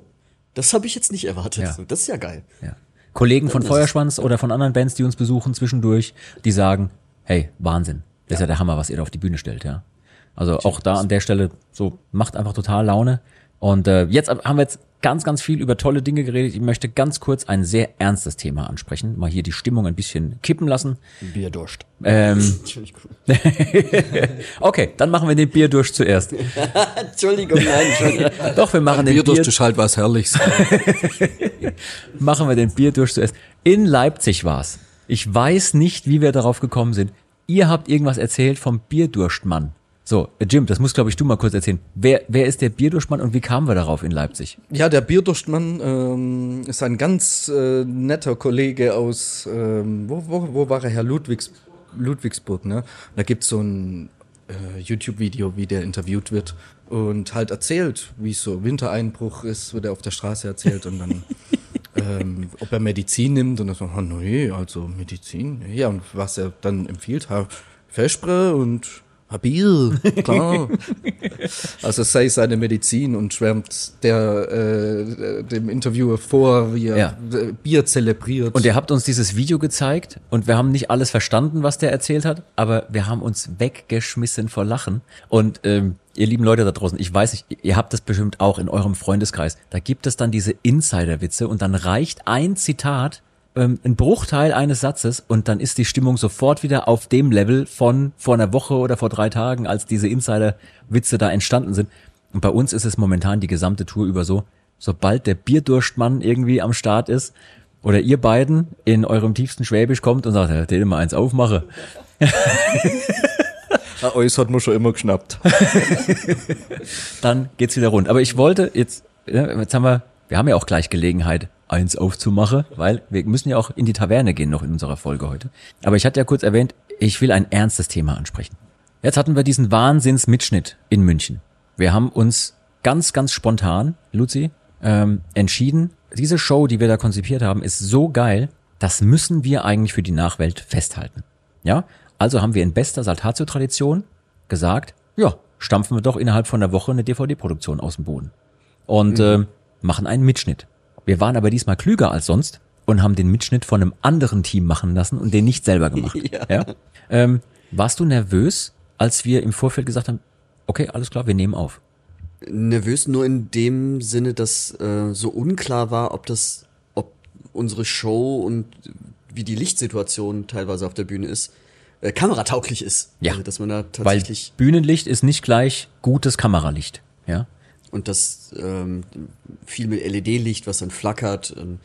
das habe ich jetzt nicht erwartet. Ja. Das ist ja geil. Ja. Kollegen von Feuerschwanz oder von anderen Bands, die uns besuchen zwischendurch, die sagen, hey, Wahnsinn. Das ist ja der Hammer, was ihr da auf die Bühne stellt, ja. Also auch da an der Stelle so macht einfach total Laune. Und äh, jetzt haben wir jetzt ganz, ganz viel über tolle Dinge geredet. Ich möchte ganz kurz ein sehr ernstes Thema ansprechen. Mal hier die Stimmung ein bisschen kippen lassen. Bierdurst. Ähm, Entschuldigung. okay, dann machen wir den Bierdurst zuerst. Entschuldigung, nein, Entschuldigung. Doch, wir machen den Bier durch Bier, ist halt was Herrliches. machen wir den Bierdurst zuerst. In Leipzig war's. Ich weiß nicht, wie wir darauf gekommen sind. Ihr habt irgendwas erzählt vom Bierdurstmann. So, Jim, das muss, glaube ich, du mal kurz erzählen. Wer, wer ist der Bierdurstmann und wie kamen wir darauf in Leipzig? Ja, der Bierdurstmann ähm, ist ein ganz äh, netter Kollege aus, ähm, wo, wo, wo war er her? Ludwigs, Ludwigsburg, ne? Da gibt's so ein äh, YouTube-Video, wie der interviewt wird und halt erzählt, wie es so Wintereinbruch ist, wird er auf der Straße erzählt und dann, ähm, ob er Medizin nimmt und dann so, oh, nee, also Medizin, ja, und was er dann empfiehlt, ha, Vespre und ha, Bier, klar. Also sei seine Medizin und schwärmt der, äh, dem Interviewer vor, wie er Ja. äh, Bier zelebriert. Und ihr habt uns dieses Video gezeigt und wir haben nicht alles verstanden, was der erzählt hat, aber wir haben uns weggeschmissen vor Lachen. Und ähm, ihr lieben Leute da draußen, ich weiß nicht, ihr habt das bestimmt auch in eurem Freundeskreis. Da gibt es dann diese Insider-Witze und dann reicht ein Zitat, ähm, ein Bruchteil eines Satzes und dann ist die Stimmung sofort wieder auf dem Level von vor einer Woche oder vor drei Tagen, als diese Insider-Witze da entstanden sind. Und bei uns ist es momentan die gesamte Tour über so, sobald der Bierdurstmann irgendwie am Start ist oder ihr beiden in eurem tiefsten Schwäbisch kommt und sagt, den mal eins aufmache, Ah, euch hat man schon immer geschnappt. dann geht's wieder rund. Aber ich wollte jetzt, jetzt haben wir, wir haben ja auch gleich Gelegenheit, eins aufzumachen, weil wir müssen ja auch in die Taverne gehen noch in unserer Folge heute. Aber ich hatte ja kurz erwähnt, ich will ein ernstes Thema ansprechen. Jetzt hatten wir diesen Wahnsinnsmitschnitt in München. Wir haben uns ganz, ganz spontan, Luzi, ähm, entschieden, diese Show, die wir da konzipiert haben, ist so geil, das müssen wir eigentlich für die Nachwelt festhalten. Ja, also haben wir in bester Saltatio-Tradition gesagt, ja, stampfen wir doch innerhalb von einer Woche eine DVD-Produktion aus dem Boden und ähm, machen einen Mitschnitt. Wir waren aber diesmal klüger als sonst und haben den Mitschnitt von einem anderen Team machen lassen und den nicht selber gemacht. ja. Ähm, warst du nervös, als wir im Vorfeld gesagt haben, okay, alles klar, wir nehmen auf? Nervös nur in dem Sinne, dass äh, so unklar war, ob das, ob unsere Show und wie die Lichtsituation teilweise auf der Bühne ist, äh, kameratauglich ist. Ja. Also, dass man da Weil tatsächlich Bühnenlicht ist nicht gleich gutes Kameralicht. Ja. Und das ähm, viel mit LED-Licht, was dann flackert, ähm,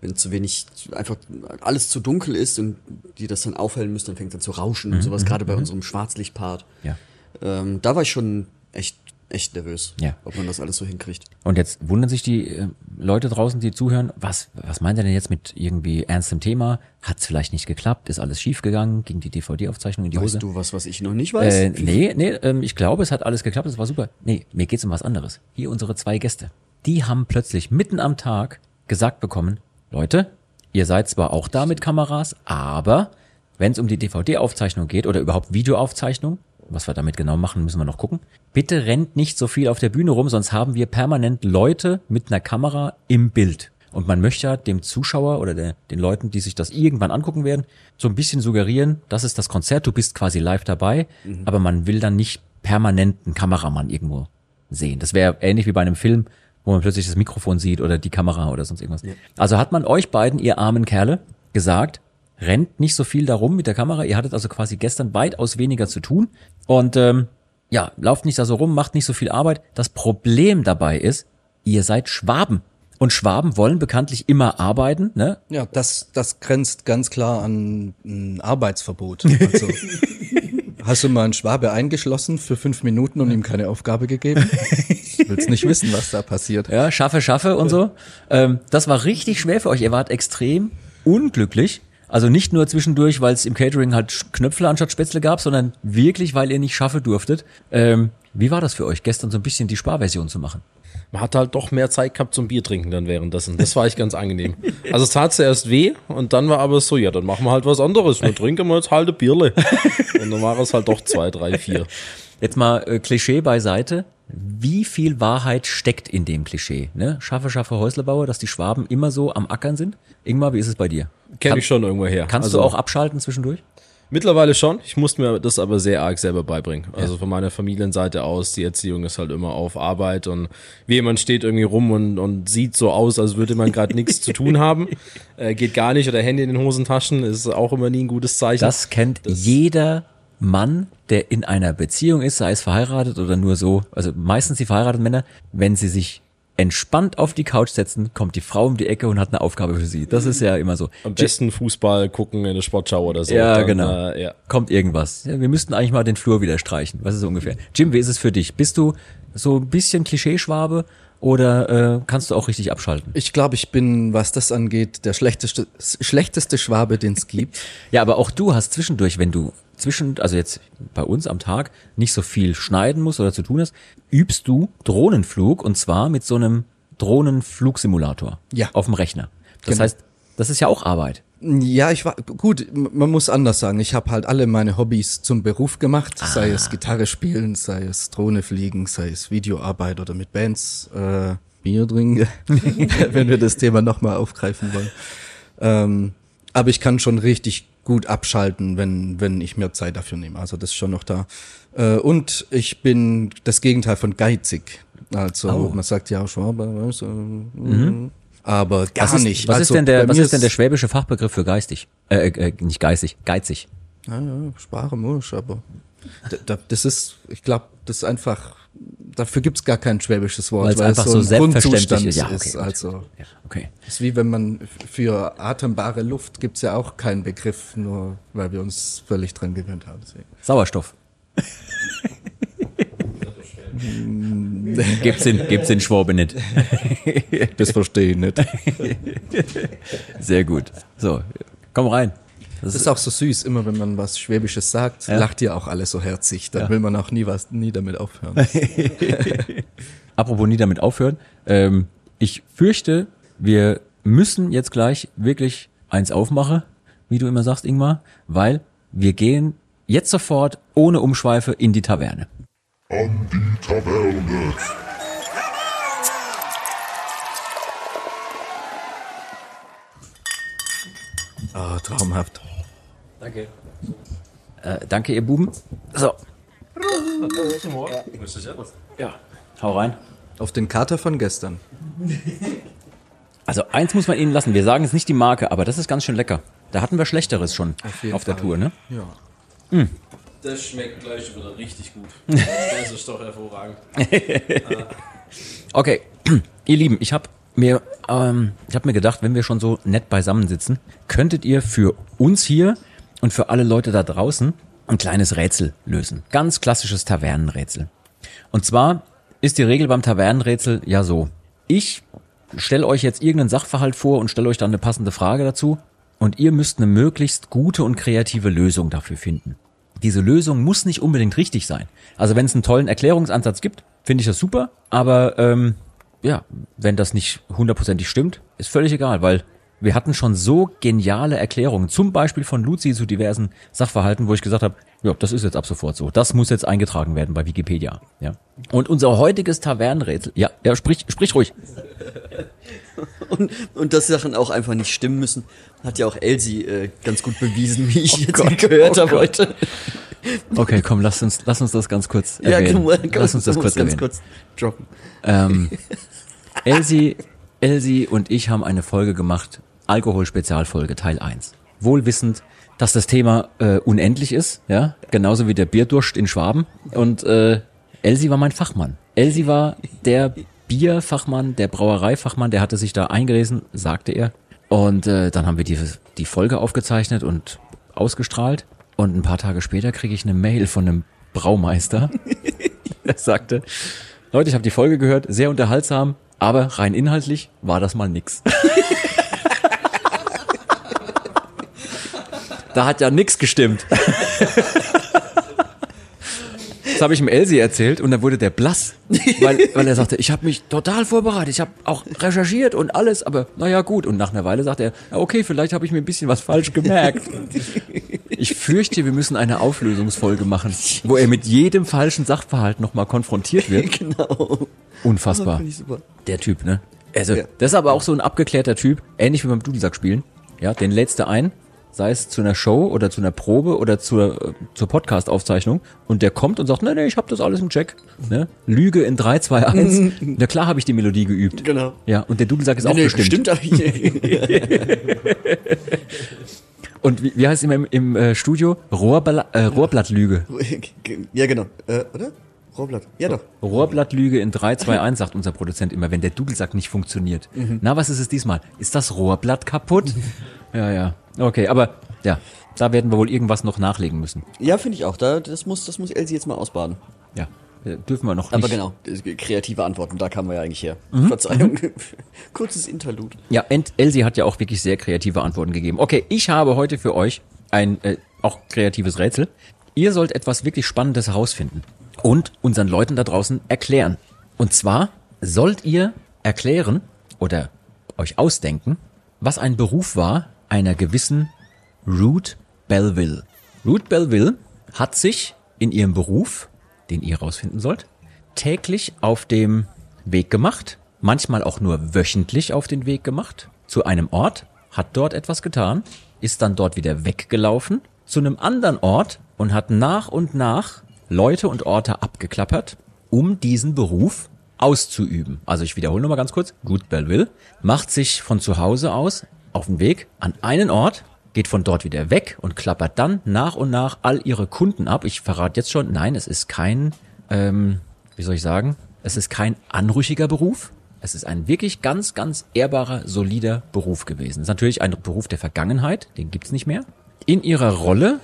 wenn zu wenig, einfach alles zu dunkel ist und die das dann aufhellen müssen, dann fängt es an zu rauschen und sowas, gerade bei unserem Schwarzlichtpart. Ja. Ähm, da war ich schon echt, echt nervös, Ja. ob man das alles so hinkriegt. Und jetzt wundern sich die äh, Leute draußen, die zuhören, was, was meint er denn jetzt mit irgendwie ernstem Thema? Hat's vielleicht nicht geklappt? Ist alles schief gegangen? Ging die DVD-Aufzeichnung in die Hose? Weißt du was, was ich noch nicht weiß? Äh, nee, nee, ähm, ich glaube, es hat alles geklappt, es war super. Nee, mir geht's um was anderes. Hier unsere zwei Gäste. Die haben plötzlich mitten am Tag gesagt bekommen, Leute, ihr seid zwar auch da mit Kameras, aber wenn es um die DVD-Aufzeichnung geht oder überhaupt Videoaufzeichnung, was wir damit genau machen, müssen wir noch gucken. Bitte rennt nicht so viel auf der Bühne rum, sonst haben wir permanent Leute mit einer Kamera im Bild. Und man möchte ja dem Zuschauer oder der, den Leuten, die sich das irgendwann angucken werden, so ein bisschen suggerieren, das ist das Konzert, du bist quasi live dabei, aber man will dann nicht permanent einen Kameramann irgendwo sehen. Das wäre ähnlich wie bei einem Film, wo man plötzlich das Mikrofon sieht oder die Kamera oder sonst irgendwas. Also hat man euch beiden, ihr armen Kerle, gesagt, rennt nicht so viel darum mit der Kamera. Ihr hattet also quasi gestern weitaus weniger zu tun und ähm, ja, lauft nicht da so rum, macht nicht so viel Arbeit. Das Problem dabei ist, ihr seid Schwaben. Und Schwaben wollen bekanntlich immer arbeiten, ne? Ja, das, das grenzt ganz klar an ein Arbeitsverbot. Also, hast du mal einen Schwabe eingeschlossen für fünf Minuten und ihm keine Aufgabe gegeben? Du willst nicht wissen, was da passiert. Ja, schaffe, schaffe und so. Ähm, das war richtig schwer für euch. Ihr wart extrem unglücklich. Also nicht nur zwischendurch, weil es im Catering halt Knöpfle anstatt Spätzle gab, sondern wirklich, weil ihr nicht schaffe durftet. Ähm, wie war das für euch, gestern so ein bisschen die Sparversion zu machen? Man hat halt doch mehr Zeit gehabt zum Bier trinken dann währenddessen. Das war echt ganz angenehm. Also es tat zuerst weh und dann war aber so, ja, dann machen wir halt was anderes. Dann trinken wir jetzt halt ein Bierle. Und dann war es halt doch zwei, drei, vier. Jetzt mal äh, Klischee beiseite. Wie viel Wahrheit steckt in dem Klischee? Ne? Schaffe, schaffe Häuslebauer, dass die Schwaben immer so am Ackern sind? Ingmar, wie ist es bei dir? Kenne ich schon irgendwo her. Kannst also, du auch abschalten zwischendurch? Mittlerweile schon. Ich musste mir das aber sehr arg selber beibringen. Also von meiner Familienseite aus, die Erziehung ist halt immer auf Arbeit und wie jemand steht irgendwie rum und, und sieht so aus, als würde man gerade nichts zu tun haben. Äh, geht gar nicht oder Hände in den Hosentaschen ist auch immer nie ein gutes Zeichen. Das kennt jeder Mann, der in einer Beziehung ist, sei es verheiratet oder nur so, also meistens die verheirateten Männer, wenn sie sich entspannt auf die Couch setzen, kommt die Frau um die Ecke und hat eine Aufgabe für sie. Das ist ja immer so. Am besten Fußball gucken in der Sportschau oder so. Ja, Dann, genau. Äh, ja. Kommt irgendwas. Ja, wir müssten eigentlich mal den Flur wieder streichen. Was ist so ungefähr? Jim, wie ist es für dich? Bist du so ein bisschen Klischeeschwabe oder äh, kannst du auch richtig abschalten? Ich glaube, ich bin, was das angeht, der schlechteste, schlechteste Schwabe, den es gibt. Ja, aber auch du hast zwischendurch, wenn du zwischen, also jetzt bei uns am Tag nicht so viel schneiden musst oder zu tun hast, übst du Drohnenflug und zwar mit so einem Drohnenflugsimulator Ja. auf dem Rechner. Das Genau. heißt, das ist ja auch Arbeit. Ja, ich war gut. Man muss anders sagen. Ich habe halt alle meine Hobbys zum Beruf gemacht, sei es Gitarre spielen, sei es Drohne fliegen, sei es Videoarbeit oder mit Bands äh, Bier trinken, wenn wir das Thema nochmal aufgreifen wollen. Ähm, aber ich kann schon richtig gut abschalten, wenn wenn ich mir Zeit dafür nehme. Also das ist schon noch da. Äh, und ich bin das Gegenteil von geizig. Also Oh. man sagt ja Schwabe, weißt du, mm, aber gar was ist, nicht. Was also ist denn der, was ist denn der schwäbische Fachbegriff für geistig? Äh, äh, nicht geistig, geizig. Ja, ja, spare Musch, aber da, da, das ist, ich glaube, das ist einfach, dafür gibt's gar kein schwäbisches Wort, Weil es einfach es so ein selbstverständlich Grundzustand ist. Ja, okay, ist. Also, Ja, okay. ist wie wenn man für atembare Luft gibt's ja auch keinen Begriff, nur weil wir uns völlig dran gewöhnt haben. Deswegen. Sauerstoff. gibt's in, gibt's in Schwabe nicht. Das verstehe ich nicht. Sehr gut. So, komm rein. Das ist auch so süß, immer wenn man was Schwäbisches sagt, lacht ihr auch alle so herzig. Dann will man auch nie was, nie damit aufhören. Apropos nie damit aufhören. Ähm, ich fürchte, wir müssen jetzt gleich wirklich eins aufmachen, wie du immer sagst, Ingmar, weil wir gehen jetzt sofort ohne Umschweife in die Taverne. An die Taverne. Ah, traumhaft. Danke. Äh, danke, ihr Buben. So. Ja, hau rein. Auf den Kater von gestern. Also eins muss man ihnen lassen. Wir sagen jetzt nicht die Marke, aber das ist ganz schön lecker. Da hatten wir Schlechteres schon auf, jeden der Fall. Tour, ne? Ja. Das schmeckt gleich wieder richtig gut. Das ist doch hervorragend. Okay, ihr Lieben, ich habe mir, ähm, ich habe mir gedacht, wenn wir schon so nett beisammensitzen, könntet ihr für uns hier und für alle Leute da draußen ein kleines Rätsel lösen. Ganz klassisches Tavernenrätsel. Und zwar ist die Regel beim Tavernenrätsel ja so. Ich stelle euch jetzt irgendeinen Sachverhalt vor und stelle euch dann eine passende Frage dazu und ihr müsst eine möglichst gute und kreative Lösung dafür finden. Diese Lösung muss nicht unbedingt richtig sein. Also wenn es einen tollen Erklärungsansatz gibt, finde ich das super, aber ähm, ja, wenn das nicht hundertprozentig stimmt, ist völlig egal, weil wir hatten schon so geniale Erklärungen, zum Beispiel von Luzi zu diversen Sachverhalten, wo ich gesagt habe, ja, das ist jetzt ab sofort so. Das muss jetzt eingetragen werden bei Wikipedia. Ja. Und unser heutiges Tavernenrätsel, ja, ja, sprich, sprich ruhig. Und, und dass Sachen auch einfach nicht stimmen müssen, hat ja auch Elsie äh, ganz gut bewiesen, wie ich jetzt gehört habe heute. Okay, komm, lass uns, lass uns das ganz kurz Ja, erwähnen. komm, mal, komm, lass uns das komm, kurz ganz erwähnen. kurz droppen. Ähm, Elsie, Elsie und ich haben eine Folge gemacht, Alkohol-Spezialfolge Teil 1. Wohlwissend, dass das Thema äh, unendlich ist, ja, genauso wie der Bierdurst in Schwaben. Und äh, Elsie war mein Fachmann. Elsie war der Bierfachmann, der Brauereifachmann, der hatte sich da eingelesen, sagte er. Und äh, dann haben wir die, die Folge aufgezeichnet und ausgestrahlt. Und ein paar Tage später kriege ich eine Mail von einem Braumeister, der sagte, Leute, ich habe die Folge gehört, sehr unterhaltsam, aber rein inhaltlich war das mal nix. da hat ja nix gestimmt. Das habe ich dem Elsie erzählt und dann wurde der blass, weil, weil er sagte, ich habe mich total vorbereitet, ich habe auch recherchiert und alles, aber naja gut. Und nach einer Weile sagte er, okay, vielleicht habe ich mir ein bisschen was falsch gemerkt. Ich fürchte, wir müssen eine Auflösungsfolge machen, wo er mit jedem falschen Sachverhalt nochmal konfrontiert wird. Genau. Unfassbar. Der Typ, ne? Also, Ja. das ist aber auch so ein abgeklärter Typ, ähnlich wie beim Dudelsack spielen. Ja, den lädst du ein, sei es zu einer Show oder zu einer Probe oder zur, äh, zur Podcast-Aufzeichnung und der kommt und sagt, nee, nee, ich hab das alles im Check. Ne? Lüge in 3, 2, 1. Na klar habe ich die Melodie geübt. Genau. Ja, und der Dudelsack ist auch Nee, bestimmt. Und wie, wie heißt es immer im, im äh, Studio? Rohrbla äh, Rohrblattlüge. ja, genau. Äh, oder? Rohrblatt. Ja, doch. Rohrblattlüge in 3, 2, 1, sagt unser Produzent immer, wenn der Dudelsack nicht funktioniert. Na, was ist es diesmal? Ist das Rohrblatt kaputt? ja, ja. Okay, aber ja, da werden wir wohl irgendwas noch nachlegen müssen. Ja, finde ich auch. Da, das, muss, das muss Elsie jetzt mal ausbaden. Ja, dürfen wir noch Aber nicht. genau, das- kreative Antworten, da kamen wir ja eigentlich her. Mhm. Verzeihung. Kurzes Interlude. Ja, und Elsie hat ja auch wirklich sehr kreative Antworten gegeben. Okay, ich habe heute für euch ein äh, auch kreatives Rätsel. Ihr sollt etwas wirklich Spannendes herausfinden und unseren Leuten da draußen erklären. Und zwar sollt ihr erklären oder euch ausdenken, was ein Beruf war einer gewissen Ruth Belville. Ruth Belville hat sich in ihrem Beruf, den ihr herausfinden sollt, täglich auf dem Weg gemacht, manchmal auch nur wöchentlich auf den Weg gemacht, zu einem Ort, hat dort etwas getan, ist dann dort wieder weggelaufen, zu einem anderen Ort und hat nach und nach Leute und Orte abgeklappert, um diesen Beruf auszuüben. Also ich wiederhole nochmal ganz kurz. Ruth Belville macht sich von zu Hause aus auf den Weg an einen Ort, geht von dort wieder weg und klappert dann nach und nach all ihre Kunden ab. Ich verrate jetzt schon, nein, es ist kein, ähm, wie soll ich sagen, es ist kein anrüchiger Beruf. Es ist ein wirklich ganz, ganz ehrbarer, solider Beruf gewesen. Es ist natürlich ein Beruf der Vergangenheit, den gibt's nicht mehr. In ihrer Rolle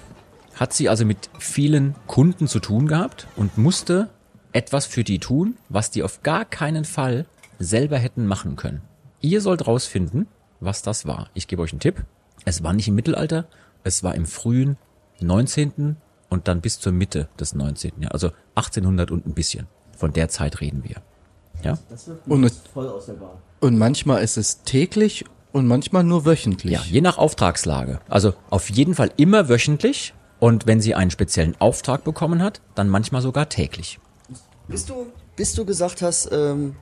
hat sie also mit vielen Kunden zu tun gehabt und musste etwas für die tun, was die auf gar keinen Fall selber hätten machen können. Ihr sollt rausfinden, was das war. Ich gebe euch einen Tipp. Es war nicht im Mittelalter, es war im frühen 19. und dann bis zur Mitte des 19. Jahr, also 1800 und ein bisschen. Von der Zeit reden wir. Ja? Und, es- und manchmal ist es täglich und manchmal nur wöchentlich. Ja, je nach Auftragslage. Also auf jeden Fall immer wöchentlich und wenn sie einen speziellen Auftrag bekommen hat, dann manchmal sogar täglich. Bis du, bis du gesagt hast, ähm,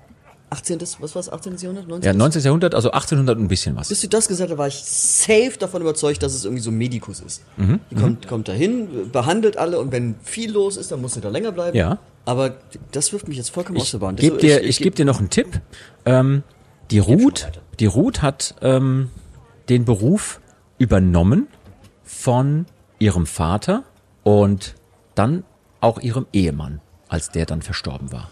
18. was war's, 18. Jahrhundert? 19. Ja, 19. Jahrhundert, also 1800 und ein bisschen was. Bis du das gesagt hast, war ich safe davon überzeugt, dass es irgendwie so Medikus ist. Mhm, Die kommt, kommt dahin, behandelt alle und wenn viel los ist, dann musst du da länger bleiben. Ja. Aber das wirft mich jetzt vollkommen aus Ich der Bahn. gebe Also dir, ich, geb dir noch einen Tipp. Ähm, die Ruth, die Ruth hat ähm, den Beruf übernommen von ihrem Vater und dann auch ihrem Ehemann, als der dann verstorben war.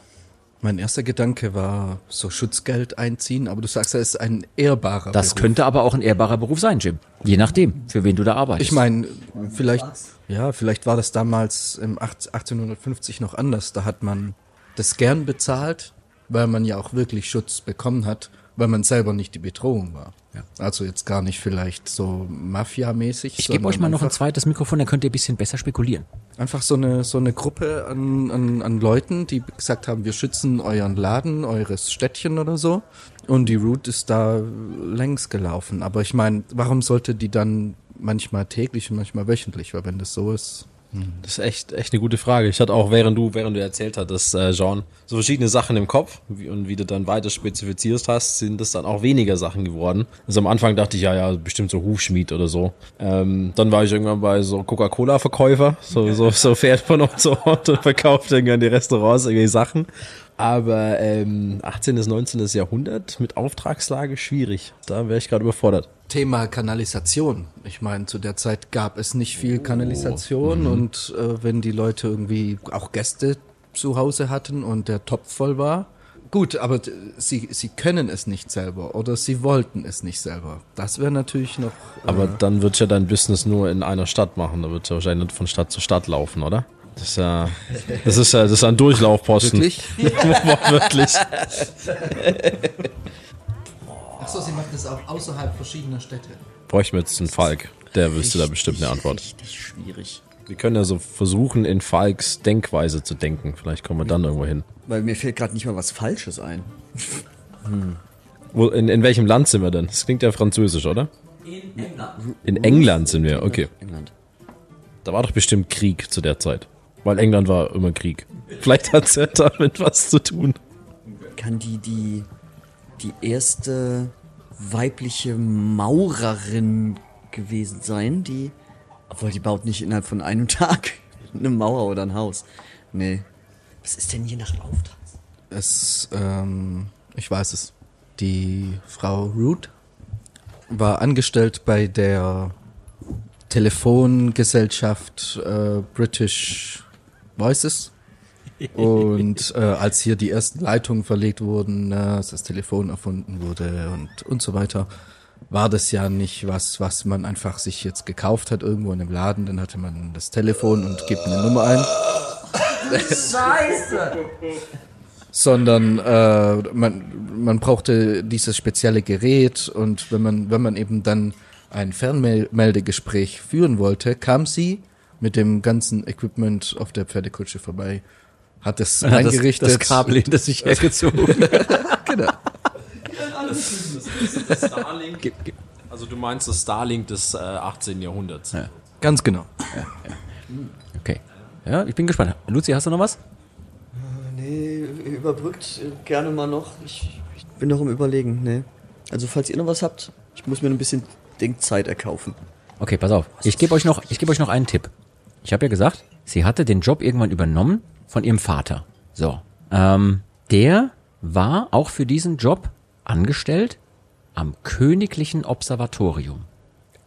Mein erster Gedanke war so Schutzgeld einziehen, aber du sagst, er ist ein ehrbarer Das Beruf. könnte aber auch ein ehrbarer Beruf sein, Jim. Je nachdem, für wen du da arbeitest. Ich meine, vielleicht, ja, vielleicht war das damals im 8 1850 noch anders. Da hat man das gern bezahlt, weil man ja auch wirklich Schutz bekommen hat, weil man selber nicht die Bedrohung war. Ja. Also jetzt gar nicht vielleicht so Mafia-mäßig. ich gebe euch mal noch ein zweites Mikrofon, dann könnt ihr ein bisschen besser spekulieren. Einfach so eine, so eine Gruppe an, an, an Leuten, die gesagt haben, wir schützen euren Laden, eures Städtchen oder so. Und die Route ist da längs gelaufen. Aber ich meine, warum sollte die dann manchmal täglich und manchmal wöchentlich? Weil wenn das so ist, Das ist echt, echt eine gute Frage. Ich hatte auch, während du, während du erzählt hattest, äh, Jean, so verschiedene Sachen im Kopf wie, und wie du dann weiter spezifizierst hast, sind das dann auch weniger Sachen geworden. Also am Anfang dachte ich, ja, ja, bestimmt so Hufschmied oder so. Ähm, dann war ich irgendwann bei so Coca-Cola-Verkäufer, so, so, so fährt von Ort zu Ort und verkauft irgendwann die Restaurants irgendwie Sachen. Aber ähm, 18. bis 19. Jahrhundert mit Auftragslage schwierig. Da wäre ich gerade überfordert. Thema Kanalisation. Ich meine, zu der Zeit gab es nicht viel Kanalisation und äh, wenn die Leute irgendwie auch Gäste zu Hause hatten und der Topf voll war, gut, aber sie, sie können es nicht selber oder sie wollten es nicht selber. Das wäre natürlich noch. Aber dann wird ja dein Business nur in einer Stadt machen. Da wird ja wahrscheinlich nicht von Stadt zu Stadt laufen, oder? Das ist ja, das ist ja, das ist ein Durchlaufposten. Wirklich? Wirklich. Achso, sie macht das auch außerhalb verschiedener Städte. Bräuchten wir jetzt einen Falk. Der wüsste da bestimmt eine Antwort. Richtig schwierig. Wir können ja so versuchen, in Falks Denkweise zu denken. Vielleicht kommen wir dann irgendwo hin. Weil mir fällt gerade nicht mal was Falsches ein. Wo, in, in welchem Land sind wir denn? Das klingt ja französisch, oder? In England. In England sind wir, okay. England. Da war doch bestimmt Krieg zu der Zeit. Weil England war immer Krieg. Vielleicht hat es ja damit was zu tun. Kann die die die erste weibliche Maurerin gewesen sein, die obwohl die baut nicht innerhalb von einem Tag eine Mauer oder ein Haus. Nee. Was ist denn je nach Auftrag? Es, ähm, ich weiß es. Die Frau Root war angestellt bei der Telefongesellschaft äh, British Voices. Und äh, als hier die ersten Leitungen verlegt wurden, äh, als das Telefon erfunden wurde und, und so weiter, war das ja nicht was, was man einfach sich jetzt gekauft hat irgendwo in einem Laden. Dann hatte man das Telefon und gibt eine Nummer ein. sondern äh, man, man brauchte dieses spezielle Gerät und wenn man, wenn man eben dann ein Fernmeldegespräch führen wollte, kam sie mit dem ganzen Equipment auf der Pferdekutsche vorbei, hat es eingerichtet. Das, das Kabel hinter sich hergezogen. genau. Starlink. Also du meinst das Starlink des äh, 18. Jahrhunderts. Ja. Ganz genau. Okay. Ja, ich bin gespannt. Luzi, hast du noch was? Nee, überbrückt gerne mal noch. Ich, ich bin noch im Überlegen, nee. Also falls ihr noch was habt, ich muss mir ein bisschen Denkzeit erkaufen. Okay, pass auf. Ich gebe euch noch, ich gebe euch noch einen Tipp. Ich habe ja gesagt, sie hatte den Job irgendwann übernommen von ihrem Vater. So, ähm, der war auch für diesen Job angestellt am Königlichen Observatorium.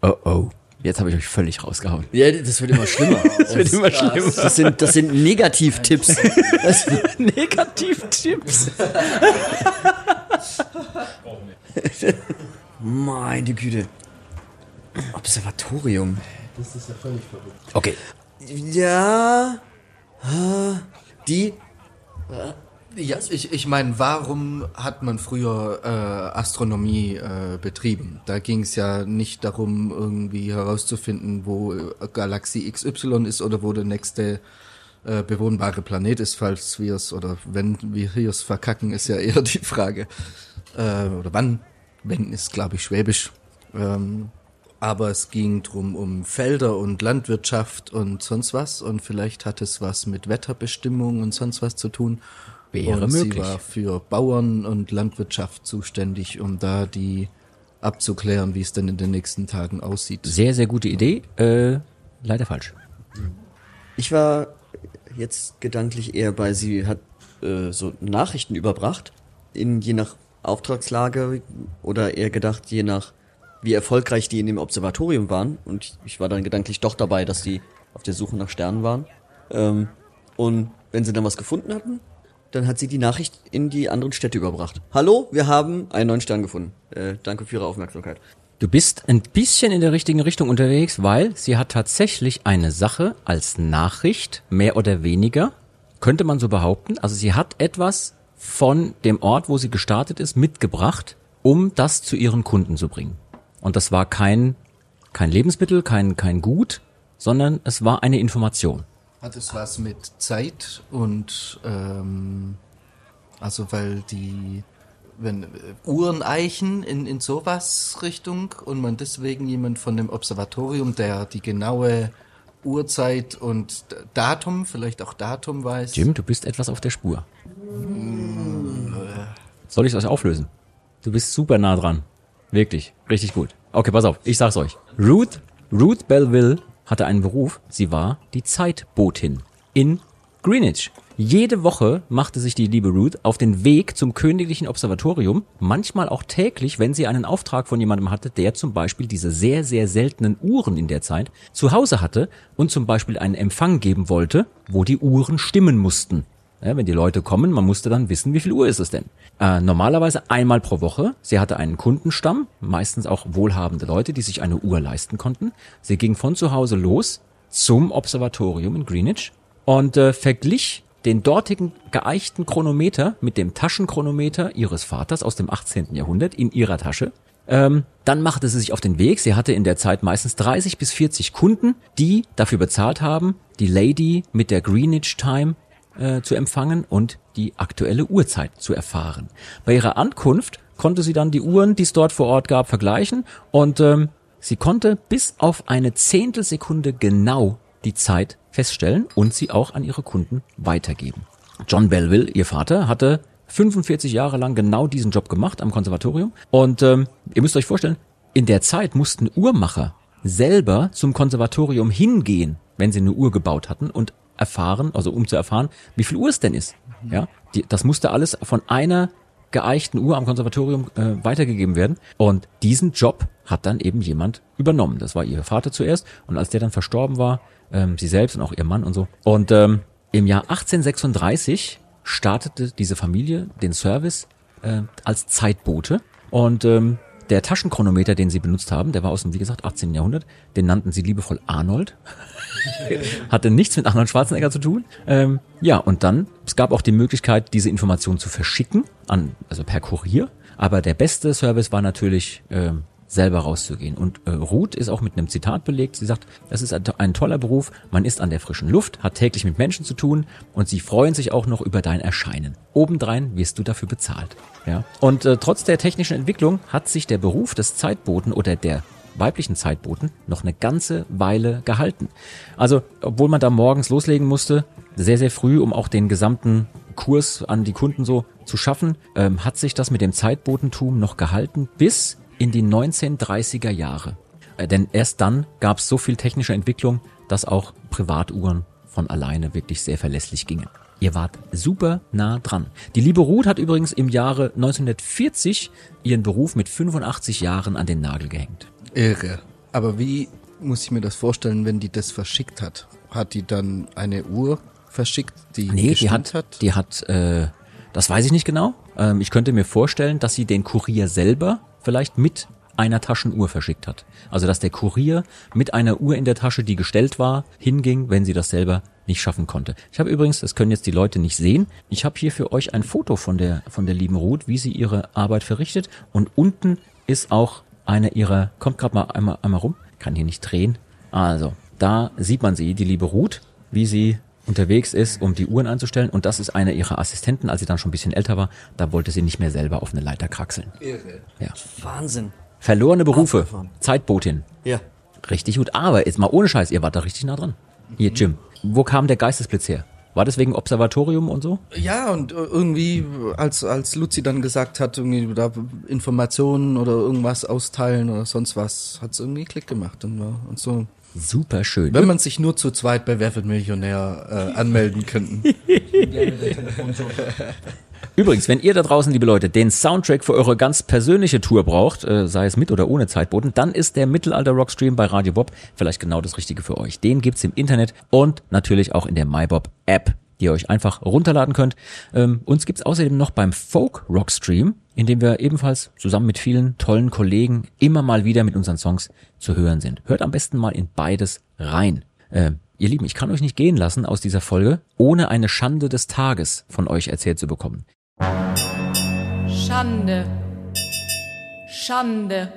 Oh oh. Jetzt habe ich euch völlig rausgehauen. Ja, das wird immer schlimmer. das wird immer schlimmer. Das sind, das sind Negativtipps. Das, Negativtipps. meine Güte. Observatorium. Okay. Ja. Die. Ja, ich, ich meine, warum hat man früher äh, Astronomie äh, betrieben? Da ging es ja nicht darum, irgendwie herauszufinden, wo äh, Galaxie XY ist oder wo der nächste äh, bewohnbare Planet ist, falls wir es oder wenn wir hier es verkacken, ist ja eher die Frage. Äh, oder wann? Wenn ist, glaube ich, Schwäbisch. Ähm, aber es ging drum um Felder und Landwirtschaft und sonst was und vielleicht hat es was mit Wetterbestimmung und sonst was zu tun. Wäre und möglich. sie war für Bauern und Landwirtschaft zuständig, um da die abzuklären, wie es denn in den nächsten Tagen aussieht. Sehr, sehr gute Idee. Äh, leider falsch. Ich war jetzt gedanklich eher bei, sie hat äh, so Nachrichten überbracht, in je nach Auftragslage oder eher gedacht, je nach wie erfolgreich die in dem Observatorium waren. Und ich, war dann gedanklich doch dabei, dass die auf der Suche nach Sternen waren. Ähm, und wenn sie dann was gefunden hatten, dann hat sie die Nachricht in die anderen Städte überbracht. Hallo, wir haben einen neuen Stern gefunden. Äh, danke für Ihre Aufmerksamkeit. Du bist ein bisschen in der richtigen Richtung unterwegs, weil sie hat tatsächlich eine Sache als Nachricht, mehr oder weniger, könnte man so behaupten. Also sie hat etwas von dem Ort, wo sie gestartet ist, mitgebracht, um das zu ihren Kunden zu bringen. Und das war kein, kein Lebensmittel, kein, kein Gut, sondern es war eine Information. Hat es was mit Zeit und ähm, also weil die wenn äh, Uhreneichen in, in sowas Richtung und man deswegen jemand von dem Observatorium, der die genaue Uhrzeit und Datum, vielleicht auch Datum weiß. Jim, du bist etwas auf der Spur. Soll ich das auflösen? Du bist super nah dran. Wirklich, richtig gut. Okay, pass auf, ich sag's euch. Ruth, Ruth Belleville hatte einen Beruf. Sie war die Zeitbotin in Greenwich. Jede Woche machte sich die liebe Ruth auf den Weg zum königlichen Observatorium, manchmal auch täglich, wenn sie einen Auftrag von jemandem hatte, der zum Beispiel diese sehr, sehr seltenen Uhren in der Zeit zu Hause hatte und zum Beispiel einen Empfang geben wollte, wo die Uhren stimmen mussten. Ja, wenn die Leute kommen, man musste dann wissen, wie viel Uhr ist es denn. Äh, normalerweise einmal pro Woche. Sie hatte einen Kundenstamm, meistens auch wohlhabende Leute, die sich eine Uhr leisten konnten. Sie ging von zu Hause los zum Observatorium in Greenwich und äh, verglich den dortigen geeichten Chronometer mit dem Taschenchronometer ihres Vaters aus dem 18. Jahrhundert in ihrer Tasche. Ähm, dann machte sie sich auf den Weg. Sie hatte in der Zeit meistens 30 bis 40 Kunden, die dafür bezahlt haben, die Lady mit der Greenwich Time äh, zu empfangen und die aktuelle Uhrzeit zu erfahren. Bei ihrer Ankunft konnte sie dann die Uhren, die es dort vor Ort gab, vergleichen und ähm, sie konnte bis auf eine Zehntelsekunde genau die Zeit feststellen und sie auch an ihre Kunden weitergeben. John Belleville, ihr Vater, hatte 45 Jahre lang genau diesen Job gemacht am Konservatorium und ähm, ihr müsst euch vorstellen, in der Zeit mussten Uhrmacher selber zum Konservatorium hingehen, wenn sie eine Uhr gebaut hatten und erfahren, also um zu erfahren, wie viel Uhr es denn ist. Ja, die, das musste alles von einer geeichten Uhr am Konservatorium äh, weitergegeben werden. Und diesen Job hat dann eben jemand übernommen. Das war ihr Vater zuerst. Und als der dann verstorben war, ähm, sie selbst und auch ihr Mann und so. Und ähm, im Jahr 1836 startete diese Familie den Service äh, als Zeitbote. Und ähm, der Taschenchronometer, den sie benutzt haben, der war aus dem, wie gesagt, 18. Jahrhundert, den nannten sie liebevoll Arnold. Hatte nichts mit Arnold Schwarzenegger zu tun. Ähm, ja, und dann, es gab auch die Möglichkeit, diese Information zu verschicken, an, also per Kurier. Aber der beste Service war natürlich, ähm, selber rauszugehen. Und äh, Ruth ist auch mit einem Zitat belegt. Sie sagt, es ist ein, ein toller Beruf, man ist an der frischen Luft, hat täglich mit Menschen zu tun und sie freuen sich auch noch über dein Erscheinen. Obendrein wirst du dafür bezahlt. Ja. Und äh, trotz der technischen Entwicklung hat sich der Beruf des Zeitboten oder der weiblichen Zeitboten noch eine ganze Weile gehalten. Also, obwohl man da morgens loslegen musste, sehr, sehr früh, um auch den gesamten Kurs an die Kunden so zu schaffen, ähm, hat sich das mit dem Zeitbotentum noch gehalten bis in die 1930er Jahre. Äh, denn erst dann gab es so viel technische Entwicklung, dass auch Privatuhren von alleine wirklich sehr verlässlich gingen. Ihr wart super nah dran. Die liebe Ruth hat übrigens im Jahre 1940 ihren Beruf mit 85 Jahren an den Nagel gehängt. Irre. Aber wie muss ich mir das vorstellen, wenn die das verschickt hat? Hat die dann eine Uhr verschickt, die Nee, die gestimmt hat, die hat, äh, das weiß ich nicht genau. Ähm, ich könnte mir vorstellen, dass sie den Kurier selber vielleicht mit einer Taschenuhr verschickt hat. Also dass der Kurier mit einer Uhr in der Tasche, die gestellt war, hinging, wenn sie das selber nicht schaffen konnte. Ich habe übrigens, das können jetzt die Leute nicht sehen, ich habe hier für euch ein Foto von der von der lieben Ruth, wie sie ihre Arbeit verrichtet und unten ist auch eine ihrer, kommt gerade mal einmal, einmal rum, kann hier nicht drehen. Also, da sieht man sie, die liebe Ruth, wie sie unterwegs ist, um die Uhren einzustellen. Und das ist eine ihrer Assistenten, als sie dann schon ein bisschen älter war. Da wollte sie nicht mehr selber auf eine Leiter kraxeln. Ja. Wahnsinn. Verlorene Berufe. Abgefahren. Zeitbotin. Ja. Richtig gut. Aber jetzt mal ohne Scheiß, ihr wart da richtig nah dran. Hier, Jim. Wo kam der Geistesblitz her? War das wegen Observatorium und so? Ja, und äh, irgendwie, als, als Luzi dann gesagt hat, irgendwie da Informationen oder irgendwas austeilen oder sonst was, hat's irgendwie Klick gemacht. Und, und so. Super schön. Wenn man sich nur zu zweit bei Wer wird Millionär äh, anmelden könnten. Übrigens, wenn ihr da draußen, liebe Leute, den Soundtrack für eure ganz persönliche Tour braucht, äh, sei es mit oder ohne Zeitboten, dann ist der Mittelalter Rockstream bei Radio Bob vielleicht genau das Richtige für euch. Den gibt's im Internet und natürlich auch in der MyBob App, die ihr euch einfach runterladen könnt. Ähm, uns gibt's außerdem noch beim Folk Rockstream, in dem wir ebenfalls zusammen mit vielen tollen Kollegen immer mal wieder mit unseren Songs zu hören sind. Hört am besten mal in beides rein. Ähm, Ihr Lieben, ich kann euch nicht gehen lassen aus dieser Folge, ohne eine Schande des Tages von euch erzählt zu bekommen. Schande. Schande.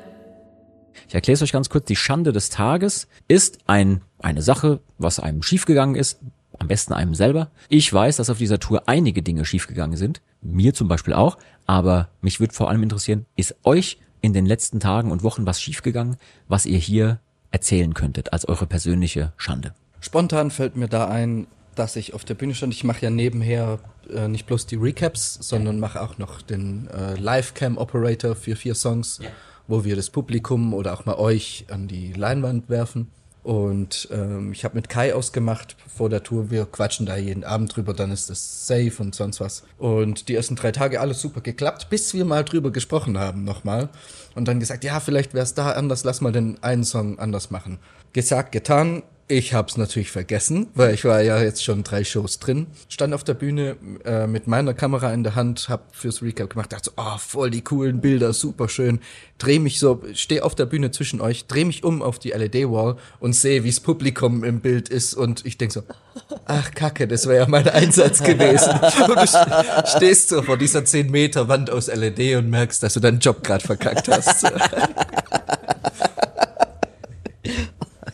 Ich erkläre es euch ganz kurz. Die Schande des Tages ist ein, eine Sache, was einem schiefgegangen ist. Am besten einem selber. Ich weiß, dass auf dieser Tour einige Dinge schiefgegangen sind. Mir zum Beispiel auch. Aber mich würde vor allem interessieren, ist euch in den letzten Tagen und Wochen was schiefgegangen, was ihr hier erzählen könntet als eure persönliche Schande? Spontan fällt mir da ein, dass ich auf der Bühne stand. Ich mache ja nebenher äh, nicht bloß die Recaps, sondern mache auch noch den äh, Live-Cam-Operator für vier Songs, wo wir das Publikum oder auch mal euch an die Leinwand werfen. Und ähm, ich habe mit Kai ausgemacht vor der Tour, wir quatschen da jeden Abend drüber, dann ist das safe und sonst was. Und die ersten drei Tage alles super geklappt, bis wir mal drüber gesprochen haben nochmal. Und dann gesagt, ja, vielleicht wäre es da anders, lass mal den einen Song anders machen. Gesagt, getan. Ich hab's natürlich vergessen, weil ich war ja jetzt schon drei Shows drin. Stand auf der Bühne äh, mit meiner Kamera in der Hand, hab fürs Recap gemacht, dachte so, oh, voll die coolen Bilder, super schön. Dreh mich so, steh auf der Bühne zwischen euch, dreh mich um auf die LED-Wall und sehe, wie's Publikum im Bild ist und ich denk so, ach Kacke, das wäre ja mein Einsatz gewesen. Und du stehst so vor dieser 10 Meter Wand aus LED und merkst, dass du deinen Job gerade verkackt hast.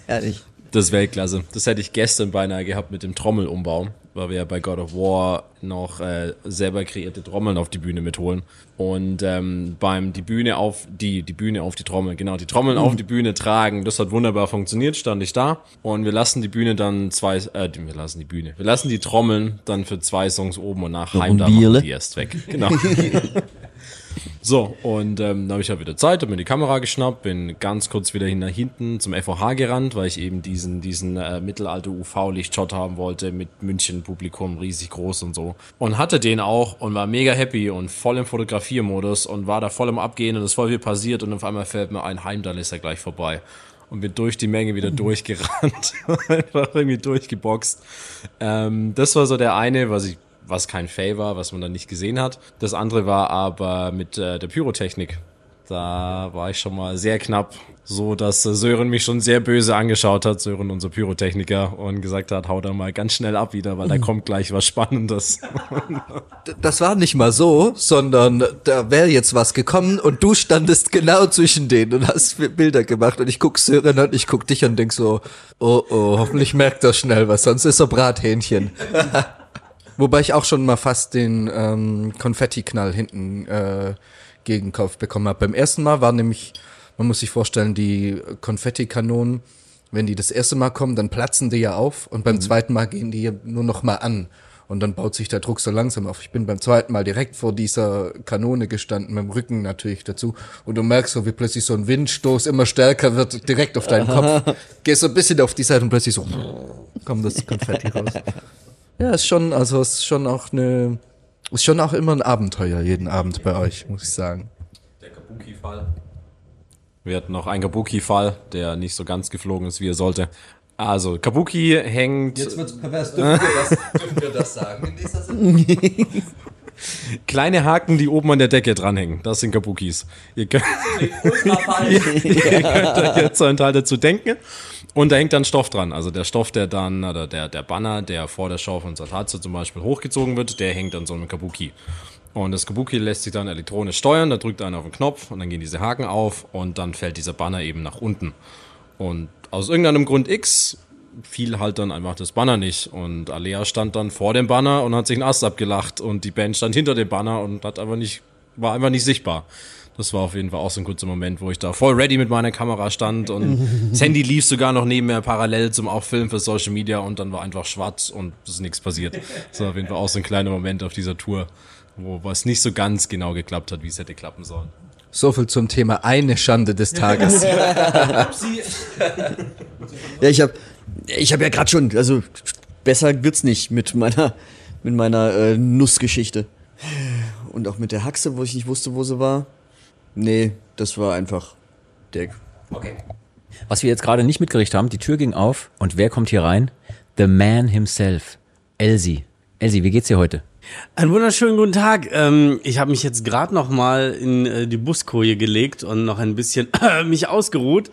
Herrlich. Das ist Weltklasse. Das hätte ich gestern beinahe gehabt mit dem Trommelumbau, weil wir ja bei God of War noch äh, selber kreierte Trommeln auf die Bühne mitholen. Und ähm, beim die Bühne auf die die Bühne auf die Trommel, genau die Trommeln auf die Bühne tragen, das hat wunderbar funktioniert. Stand ich da und wir lassen die Bühne dann zwei, äh, wir lassen die Bühne, wir lassen die Trommeln dann für zwei Songs oben und nach Heim da machen Bierle. die erst weg. Genau. So, und ähm, dann habe ich ja wieder Zeit, habe mir die Kamera geschnappt, bin ganz kurz wieder hin nach hinten zum FOH gerannt, weil ich eben diesen, diesen äh, Mittelalter-UV-Lichtshot haben wollte mit München-Publikum, riesig groß und so. Und hatte den auch und war mega happy und voll im Fotografiermodus und war da voll im Abgehen und es ist voll viel passiert und auf einmal fällt mir ein, Heimdall ist ja gleich vorbei. Und bin durch die Menge wieder durchgerannt, einfach irgendwie durchgeboxt. Ähm, das war so der eine, was ich was kein Fail war, was man dann nicht gesehen hat. Das andere war aber mit äh, der Pyrotechnik. Da war ich schon mal sehr knapp, so dass äh, Sören mich schon sehr böse angeschaut hat, Sören, unser Pyrotechniker, und gesagt hat, hau da mal ganz schnell ab wieder, weil da kommt gleich was Spannendes. Das war nicht mal so, sondern da wäre jetzt was gekommen und du standest genau zwischen denen und hast Bilder gemacht und ich guck Sören an, ich guck dich und denk so, oh oh, hoffentlich merkt er schnell was, sonst ist er Brathähnchen. Wobei ich auch schon mal fast den ähm, Konfettiknall hinten äh, gegen Kopf bekommen habe. Beim ersten Mal war nämlich, man muss sich vorstellen, die Konfettikanonen, wenn die das erste Mal kommen, dann platzen die ja auf und beim zweiten Mal gehen die nur noch mal an. Und dann baut sich der Druck so langsam auf. Ich bin beim zweiten Mal direkt vor dieser Kanone gestanden, mit dem Rücken natürlich dazu. Und du merkst so, wie plötzlich so ein Windstoß immer stärker wird, direkt auf deinen Kopf. Gehst so ein bisschen auf die Seite und plötzlich so, kommt das Konfetti raus. Ja, ist schon, also ist schon auch eine, ist schon auch immer ein Abenteuer jeden Abend bei euch, muss ich sagen. Der Kabuki-Fall. Wir hatten noch einen Kabuki-Fall, der nicht so ganz geflogen ist, wie er sollte. Also, Kabuki hängt wird's pervers. Dürfen wir das, dürfen wir das sagen in dieser Sendung? kleine Haken, die oben an der Decke dranhängen. Das sind Kabukis. Ihr könnt, ihr könnt euch jetzt so einen Teil dazu denken. Und da hängt dann Stoff dran. Also der Stoff, der dann, oder der, der Banner, der vor der Show von Satatsu zum Beispiel hochgezogen wird, der hängt an so einem Kabuki. Und das Kabuki lässt sich dann elektronisch steuern, da drückt einer auf den Knopf und dann gehen diese Haken auf und dann fällt dieser Banner eben nach unten. Und aus irgendeinem Grund X fiel halt dann einfach das Banner nicht. Und Alea stand dann vor dem Banner und hat sich einen Ast abgelacht und die Band stand hinter dem Banner und hat einfach nicht, war einfach nicht sichtbar. Das war auf jeden Fall auch so ein kurzer Moment, wo ich da voll ready mit meiner Kamera stand und das Handy lief sogar noch neben mir parallel zum auch Filmen für Social Media und dann war einfach schwarz und es ist nichts passiert. Das war auf jeden Fall auch so ein kleiner Moment auf dieser Tour, wo was nicht so ganz genau geklappt hat, wie es hätte klappen sollen. So viel zum Thema eine Schande des Tages. Ja, ich habe ich hab ja gerade schon, also besser wird's nicht mit meiner mit meiner äh, Nussgeschichte. Und auch mit der Haxe, wo ich nicht wusste, wo sie war. Nee, das war einfach der Was wir jetzt gerade nicht mitgerichtet haben, die Tür ging auf und wer kommt hier rein? The man himself. Elsie. Elsie, wie geht's dir heute? Einen wunderschönen guten Tag. Ähm, ich habe mich jetzt gerade noch mal in äh, die Buskoje gelegt und noch ein bisschen mich ausgeruht.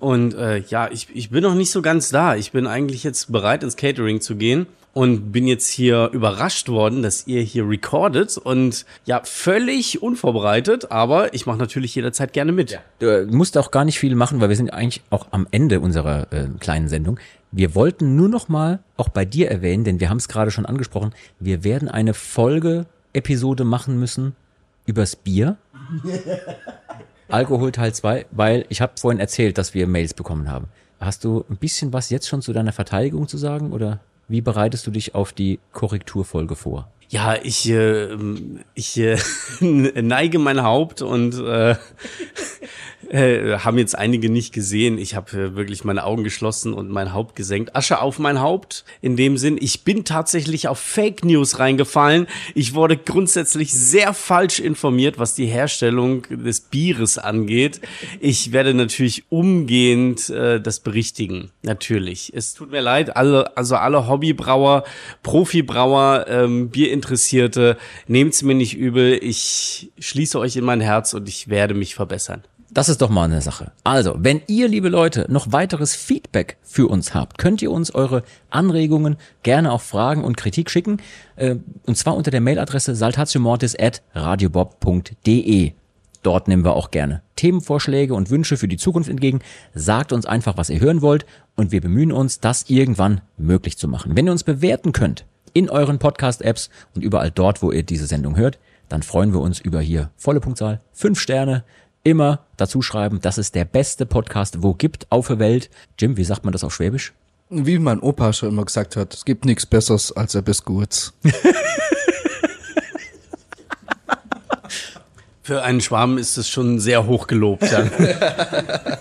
Und äh, ja, ich, ich bin noch nicht so ganz da. Ich bin eigentlich jetzt bereit, ins Catering zu gehen und bin jetzt hier überrascht worden, dass ihr hier recordet und ja, völlig unvorbereitet, aber ich mache natürlich jederzeit gerne mit. Du äh, musst auch gar nicht viel machen, weil wir sind eigentlich auch am Ende unserer äh, kleinen Sendung. Wir wollten nur noch mal auch bei dir erwähnen, denn wir haben es gerade schon angesprochen, wir werden eine Folge-Episode machen müssen übers Bier. Alkohol Teil 2, weil ich habe vorhin erzählt, dass wir Mails bekommen haben. Hast du ein bisschen was jetzt schon zu deiner Verteidigung zu sagen oder wie bereitest du dich auf die Korrekturfolge vor? Ja, ich, äh, ich äh, neige mein Haupt und äh, äh, haben jetzt einige nicht gesehen. Ich habe äh, wirklich meine Augen geschlossen und mein Haupt gesenkt. Asche auf mein Haupt. In dem Sinn, ich bin tatsächlich auf Fake News reingefallen. Ich wurde grundsätzlich sehr falsch informiert, was die Herstellung des Bieres angeht. Ich werde natürlich umgehend äh, das berichtigen. Natürlich. Es tut mir leid, alle, also alle Hobbybrauer, Profibrauer, ähm, Bierinteressierte, nehmt's mir nicht übel. Ich schließe euch in mein Herz und ich werde mich verbessern. Das ist doch mal eine Sache. Also, wenn ihr, liebe Leute, noch weiteres Feedback für uns habt, könnt ihr uns eure Anregungen, gerne auch Fragen und Kritik schicken. Äh, und zwar unter der Mailadresse saltatiomortis at radiobob.de. Dort nehmen wir auch gerne Themenvorschläge und Wünsche für die Zukunft entgegen. Sagt uns einfach, was ihr hören wollt und wir bemühen uns, das irgendwann möglich zu machen. Wenn ihr uns bewerten könnt in euren Podcast-Apps und überall dort, wo ihr diese Sendung hört, dann freuen wir uns über hier volle Punktzahl, fünf Sterne, immer dazu schreiben, dass es der beste Podcast wo gibt auf der Welt. Jim, wie sagt man das auf Schwäbisch? Wie mein Opa schon immer gesagt hat, es gibt nichts Besseres als ein Biscuits. Für einen Schwaben ist es schon sehr hoch gelobt. Ja.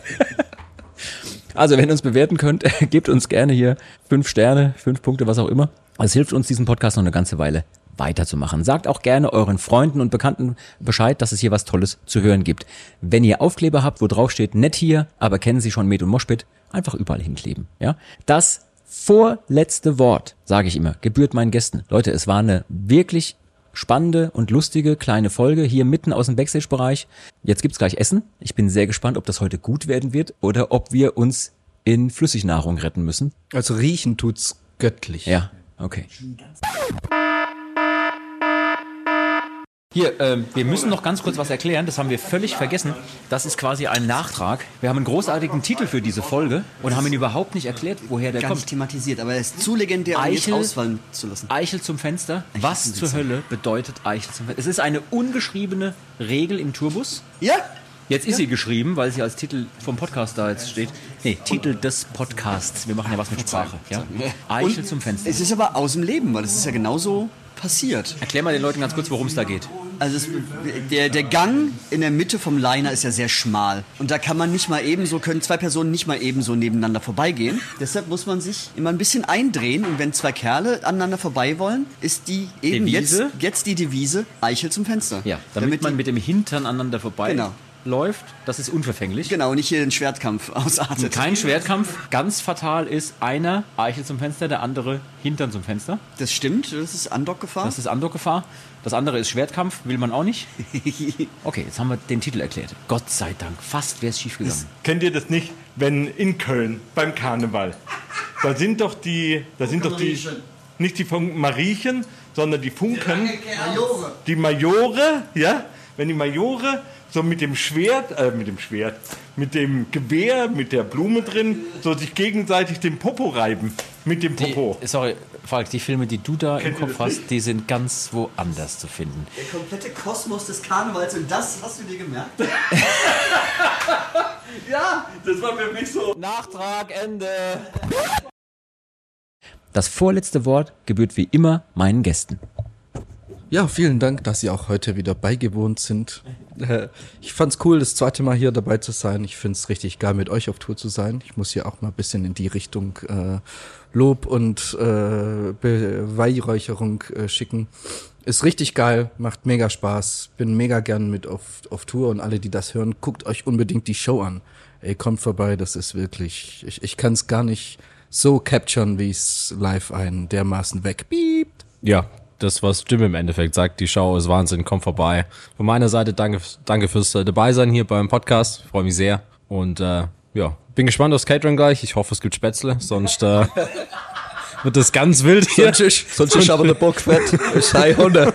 Also, wenn ihr uns bewerten könnt, gebt uns gerne hier fünf Sterne, fünf Punkte, was auch immer. Es hilft uns, diesen Podcast noch eine ganze Weile weiterzumachen. Sagt auch gerne euren Freunden und Bekannten Bescheid, dass es hier was Tolles zu hören gibt. Wenn ihr Aufkleber habt, wo drauf steht, nett hier, aber kennen Sie schon Med und Moshpit, einfach überall hinkleben. Ja, das vorletzte Wort, sage ich immer, gebührt meinen Gästen. Leute, es war eine wirklich spannende und lustige kleine Folge hier mitten aus dem Backstage-Bereich. Jetzt gibt's gleich Essen. Ich bin sehr gespannt, ob das heute gut werden wird oder ob wir uns in Flüssignahrung retten müssen. Also riechen tut's göttlich. Ja, okay. Hier, ähm, wir müssen noch ganz kurz was erklären, das haben wir völlig vergessen. Das ist quasi ein Nachtrag. Wir haben einen großartigen Titel für diese Folge und haben ihn überhaupt nicht erklärt, woher der Gar kommt. nicht thematisiert, aber er ist zu legendär, um Eichel- ausfallen zu lassen. Eichel zum Fenster. Was zum zur Fenster. Hölle bedeutet Eichel zum Fenster? Es ist eine ungeschriebene Regel im Tourbus. Ja, Jetzt ist sie geschrieben, weil sie als Titel vom Podcast da jetzt steht. Nee, Titel des Podcasts. Wir machen ja was mit Sprache. Ja? Eichel zum Fenster. es ist aber aus dem Leben, weil es ist ja genauso passiert. Erklär mal den Leuten ganz kurz, worum es da geht. Also es, der, der Gang in der Mitte vom Liner ist ja sehr schmal. Und da kann man nicht mal ebenso, können zwei Personen nicht mal ebenso nebeneinander vorbeigehen. Deshalb muss man sich immer ein bisschen eindrehen. Und wenn zwei Kerle aneinander vorbei wollen, ist die eben jetzt, Devise? jetzt die Devise Eichel zum Fenster. Ja, damit, man die, mit dem Hintern aneinander vorbei Genau. Läuft. Das ist unverfänglich. Genau, nicht hier den Schwertkampf ausartet. Kein Schwertkampf. Ganz fatal ist einer Eichel zum Fenster, der andere Hintern zum Fenster. Das stimmt, das ist Andockgefahr. Das ist Andockgefahr. Das andere ist Schwertkampf, will man auch nicht. Okay, jetzt haben wir den Titel erklärt. Gott sei Dank, fast wäre es schief gegangen. Kennt ihr das nicht, wenn in Köln beim Karneval, da sind doch die, da sind doch die, nicht die Fun Mariechen, sondern die Funken, die Majore, ja, wenn die Majore so mit dem Schwert, äh, mit dem Schwert, mit dem Gewehr, mit der Blume drin, so sich gegenseitig den Popo reiben, mit dem Popo. Die, sorry, Falk, die Filme, die du da Kennt im Kopf hast, nicht? die sind ganz woanders zu finden. Der komplette Kosmos des Karnevals und das hast du dir gemerkt? ja, Das war für mich so. Nachtrag, Ende. Das vorletzte Wort gebührt wie immer meinen Gästen. Ja, vielen Dank, dass Sie auch heute wieder beigewohnt sind. Ich fand's cool, das zweite Mal hier dabei zu sein. Ich find's richtig geil, mit euch auf Tour zu sein. Ich muss hier auch mal ein bisschen in die Richtung äh, Lob und äh, Beweihräucherung äh, schicken. Ist richtig geil, macht mega Spaß. Bin mega gern mit auf, auf Tour und alle, die das hören, guckt euch unbedingt die Show an. Ey, kommt vorbei, das ist wirklich, ich, ich kann's gar nicht so capturen, wie es live ein dermaßen wegpiept. Ja, das, was Jim im Endeffekt sagt, die Show ist Wahnsinn, kommt vorbei. Von meiner Seite danke, danke fürs äh, Dabeisein hier beim Podcast, freue mich sehr. Und äh, ja, bin gespannt aufs Catering gleich. Ich hoffe, es gibt Spätzle, sonst äh, wird das ganz wild hier. Sonst ist aber der Bock fett. Sei Hunde.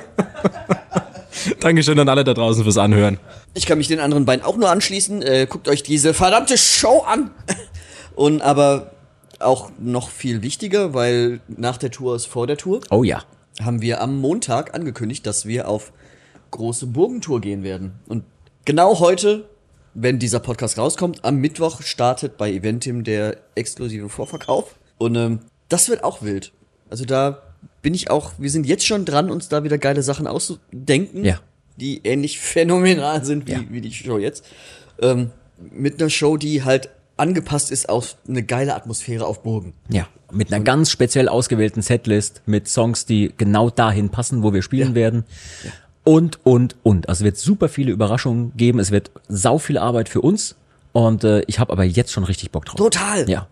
Dankeschön an alle da draußen fürs Anhören. Ich kann mich den anderen beiden auch nur anschließen. Äh, guckt euch diese verdammte Show an. Und aber auch noch viel wichtiger, weil nach der Tour ist vor der Tour, Oh ja. Haben wir am Montag angekündigt, dass wir auf große Burgentour gehen werden. Und genau heute wenn dieser Podcast rauskommt, am Mittwoch startet bei Eventim der exklusive Vorverkauf. Und ähm, das wird auch wild. Also da bin ich auch, wir sind jetzt schon dran, uns da wieder geile Sachen auszudenken, Ja. die ähnlich phänomenal sind wie, Ja. wie die Show jetzt. Ähm, mit einer Show, die halt angepasst ist auf eine geile Atmosphäre auf Burgen. Ja, mit einer ganz speziell ausgewählten Setlist, mit Songs, die genau dahin passen, wo wir spielen werden. Und, und, und. Also es wird super viele Überraschungen geben. Es wird sau viel Arbeit für uns. Und äh, ich habe aber jetzt schon richtig Bock drauf. Total. Ja.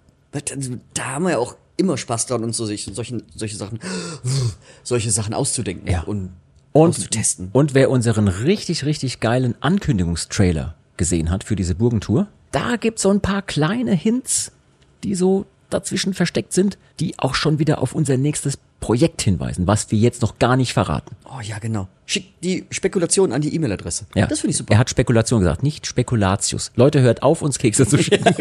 Da haben wir ja auch immer Spaß dran, uns so sich, solche, solche Sachen, solche Sachen auszudenken Ja. und, Und, auszutesten. und wer unseren richtig, richtig geilen Ankündigungstrailer gesehen hat für diese Burgentour, da gibt's so ein paar kleine Hints, die so dazwischen versteckt sind, die auch schon wieder auf unser nächstes Projekt hinweisen, was wir jetzt noch gar nicht verraten. Oh ja, genau. Schick die Spekulation an die E-Mail-Adresse. Ja. Das finde ich super. Er hat Spekulation gesagt, nicht Spekulatius. Leute, hört auf, uns Kekse zu schicken.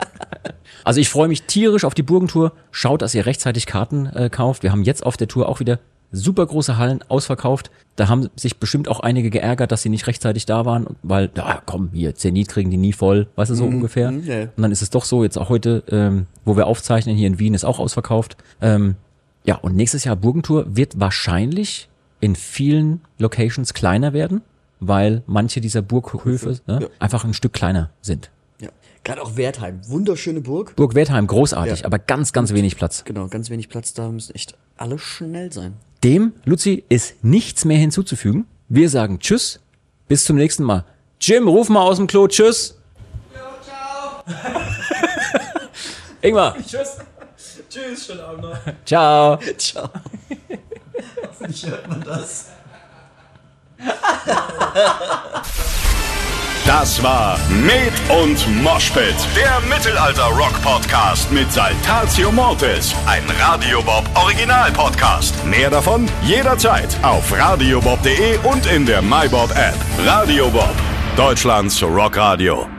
also ich freue mich tierisch auf die Burgentour. Schaut, dass ihr rechtzeitig Karten äh, kauft. Wir haben jetzt auf der Tour auch wieder super große Hallen ausverkauft. Da haben sich bestimmt auch einige geärgert, dass sie nicht rechtzeitig da waren, weil, ja, komm, hier, Zenit kriegen die nie voll, weißt du, so ungefähr. mhm, ja. Und dann ist es doch so, jetzt auch heute, ähm, wo wir aufzeichnen, hier in Wien ist auch ausverkauft. Ähm, ja, und nächstes Jahr Burgentour wird wahrscheinlich in vielen Locations kleiner werden, weil manche dieser Burghöfe ne, ja. einfach ein Stück kleiner sind. Ja. Gerade auch Wertheim. Wunderschöne Burg. Burg Wertheim, großartig, Ja. aber ganz, ganz wenig Platz. Genau, ganz wenig Platz da, müssen echt alle schnell sein. Dem, Luzi, ist nichts mehr hinzuzufügen. Wir sagen Tschüss, bis zum nächsten Mal. Jim, ruf mal aus dem Klo, Tschüss. ciao. Ingmar. Tschüss. Tschüss, schönen Abend noch. Ciao. Ciao. Wie hört man das? Das war Med und Moshpit, der Mittelalter-Rock-Podcast mit Saltatio Mortis, ein Radiobob Original-Podcast. Mehr davon jederzeit auf radiobob.de und in der MyBob-App. Radio Bob, Deutschlands Rockradio.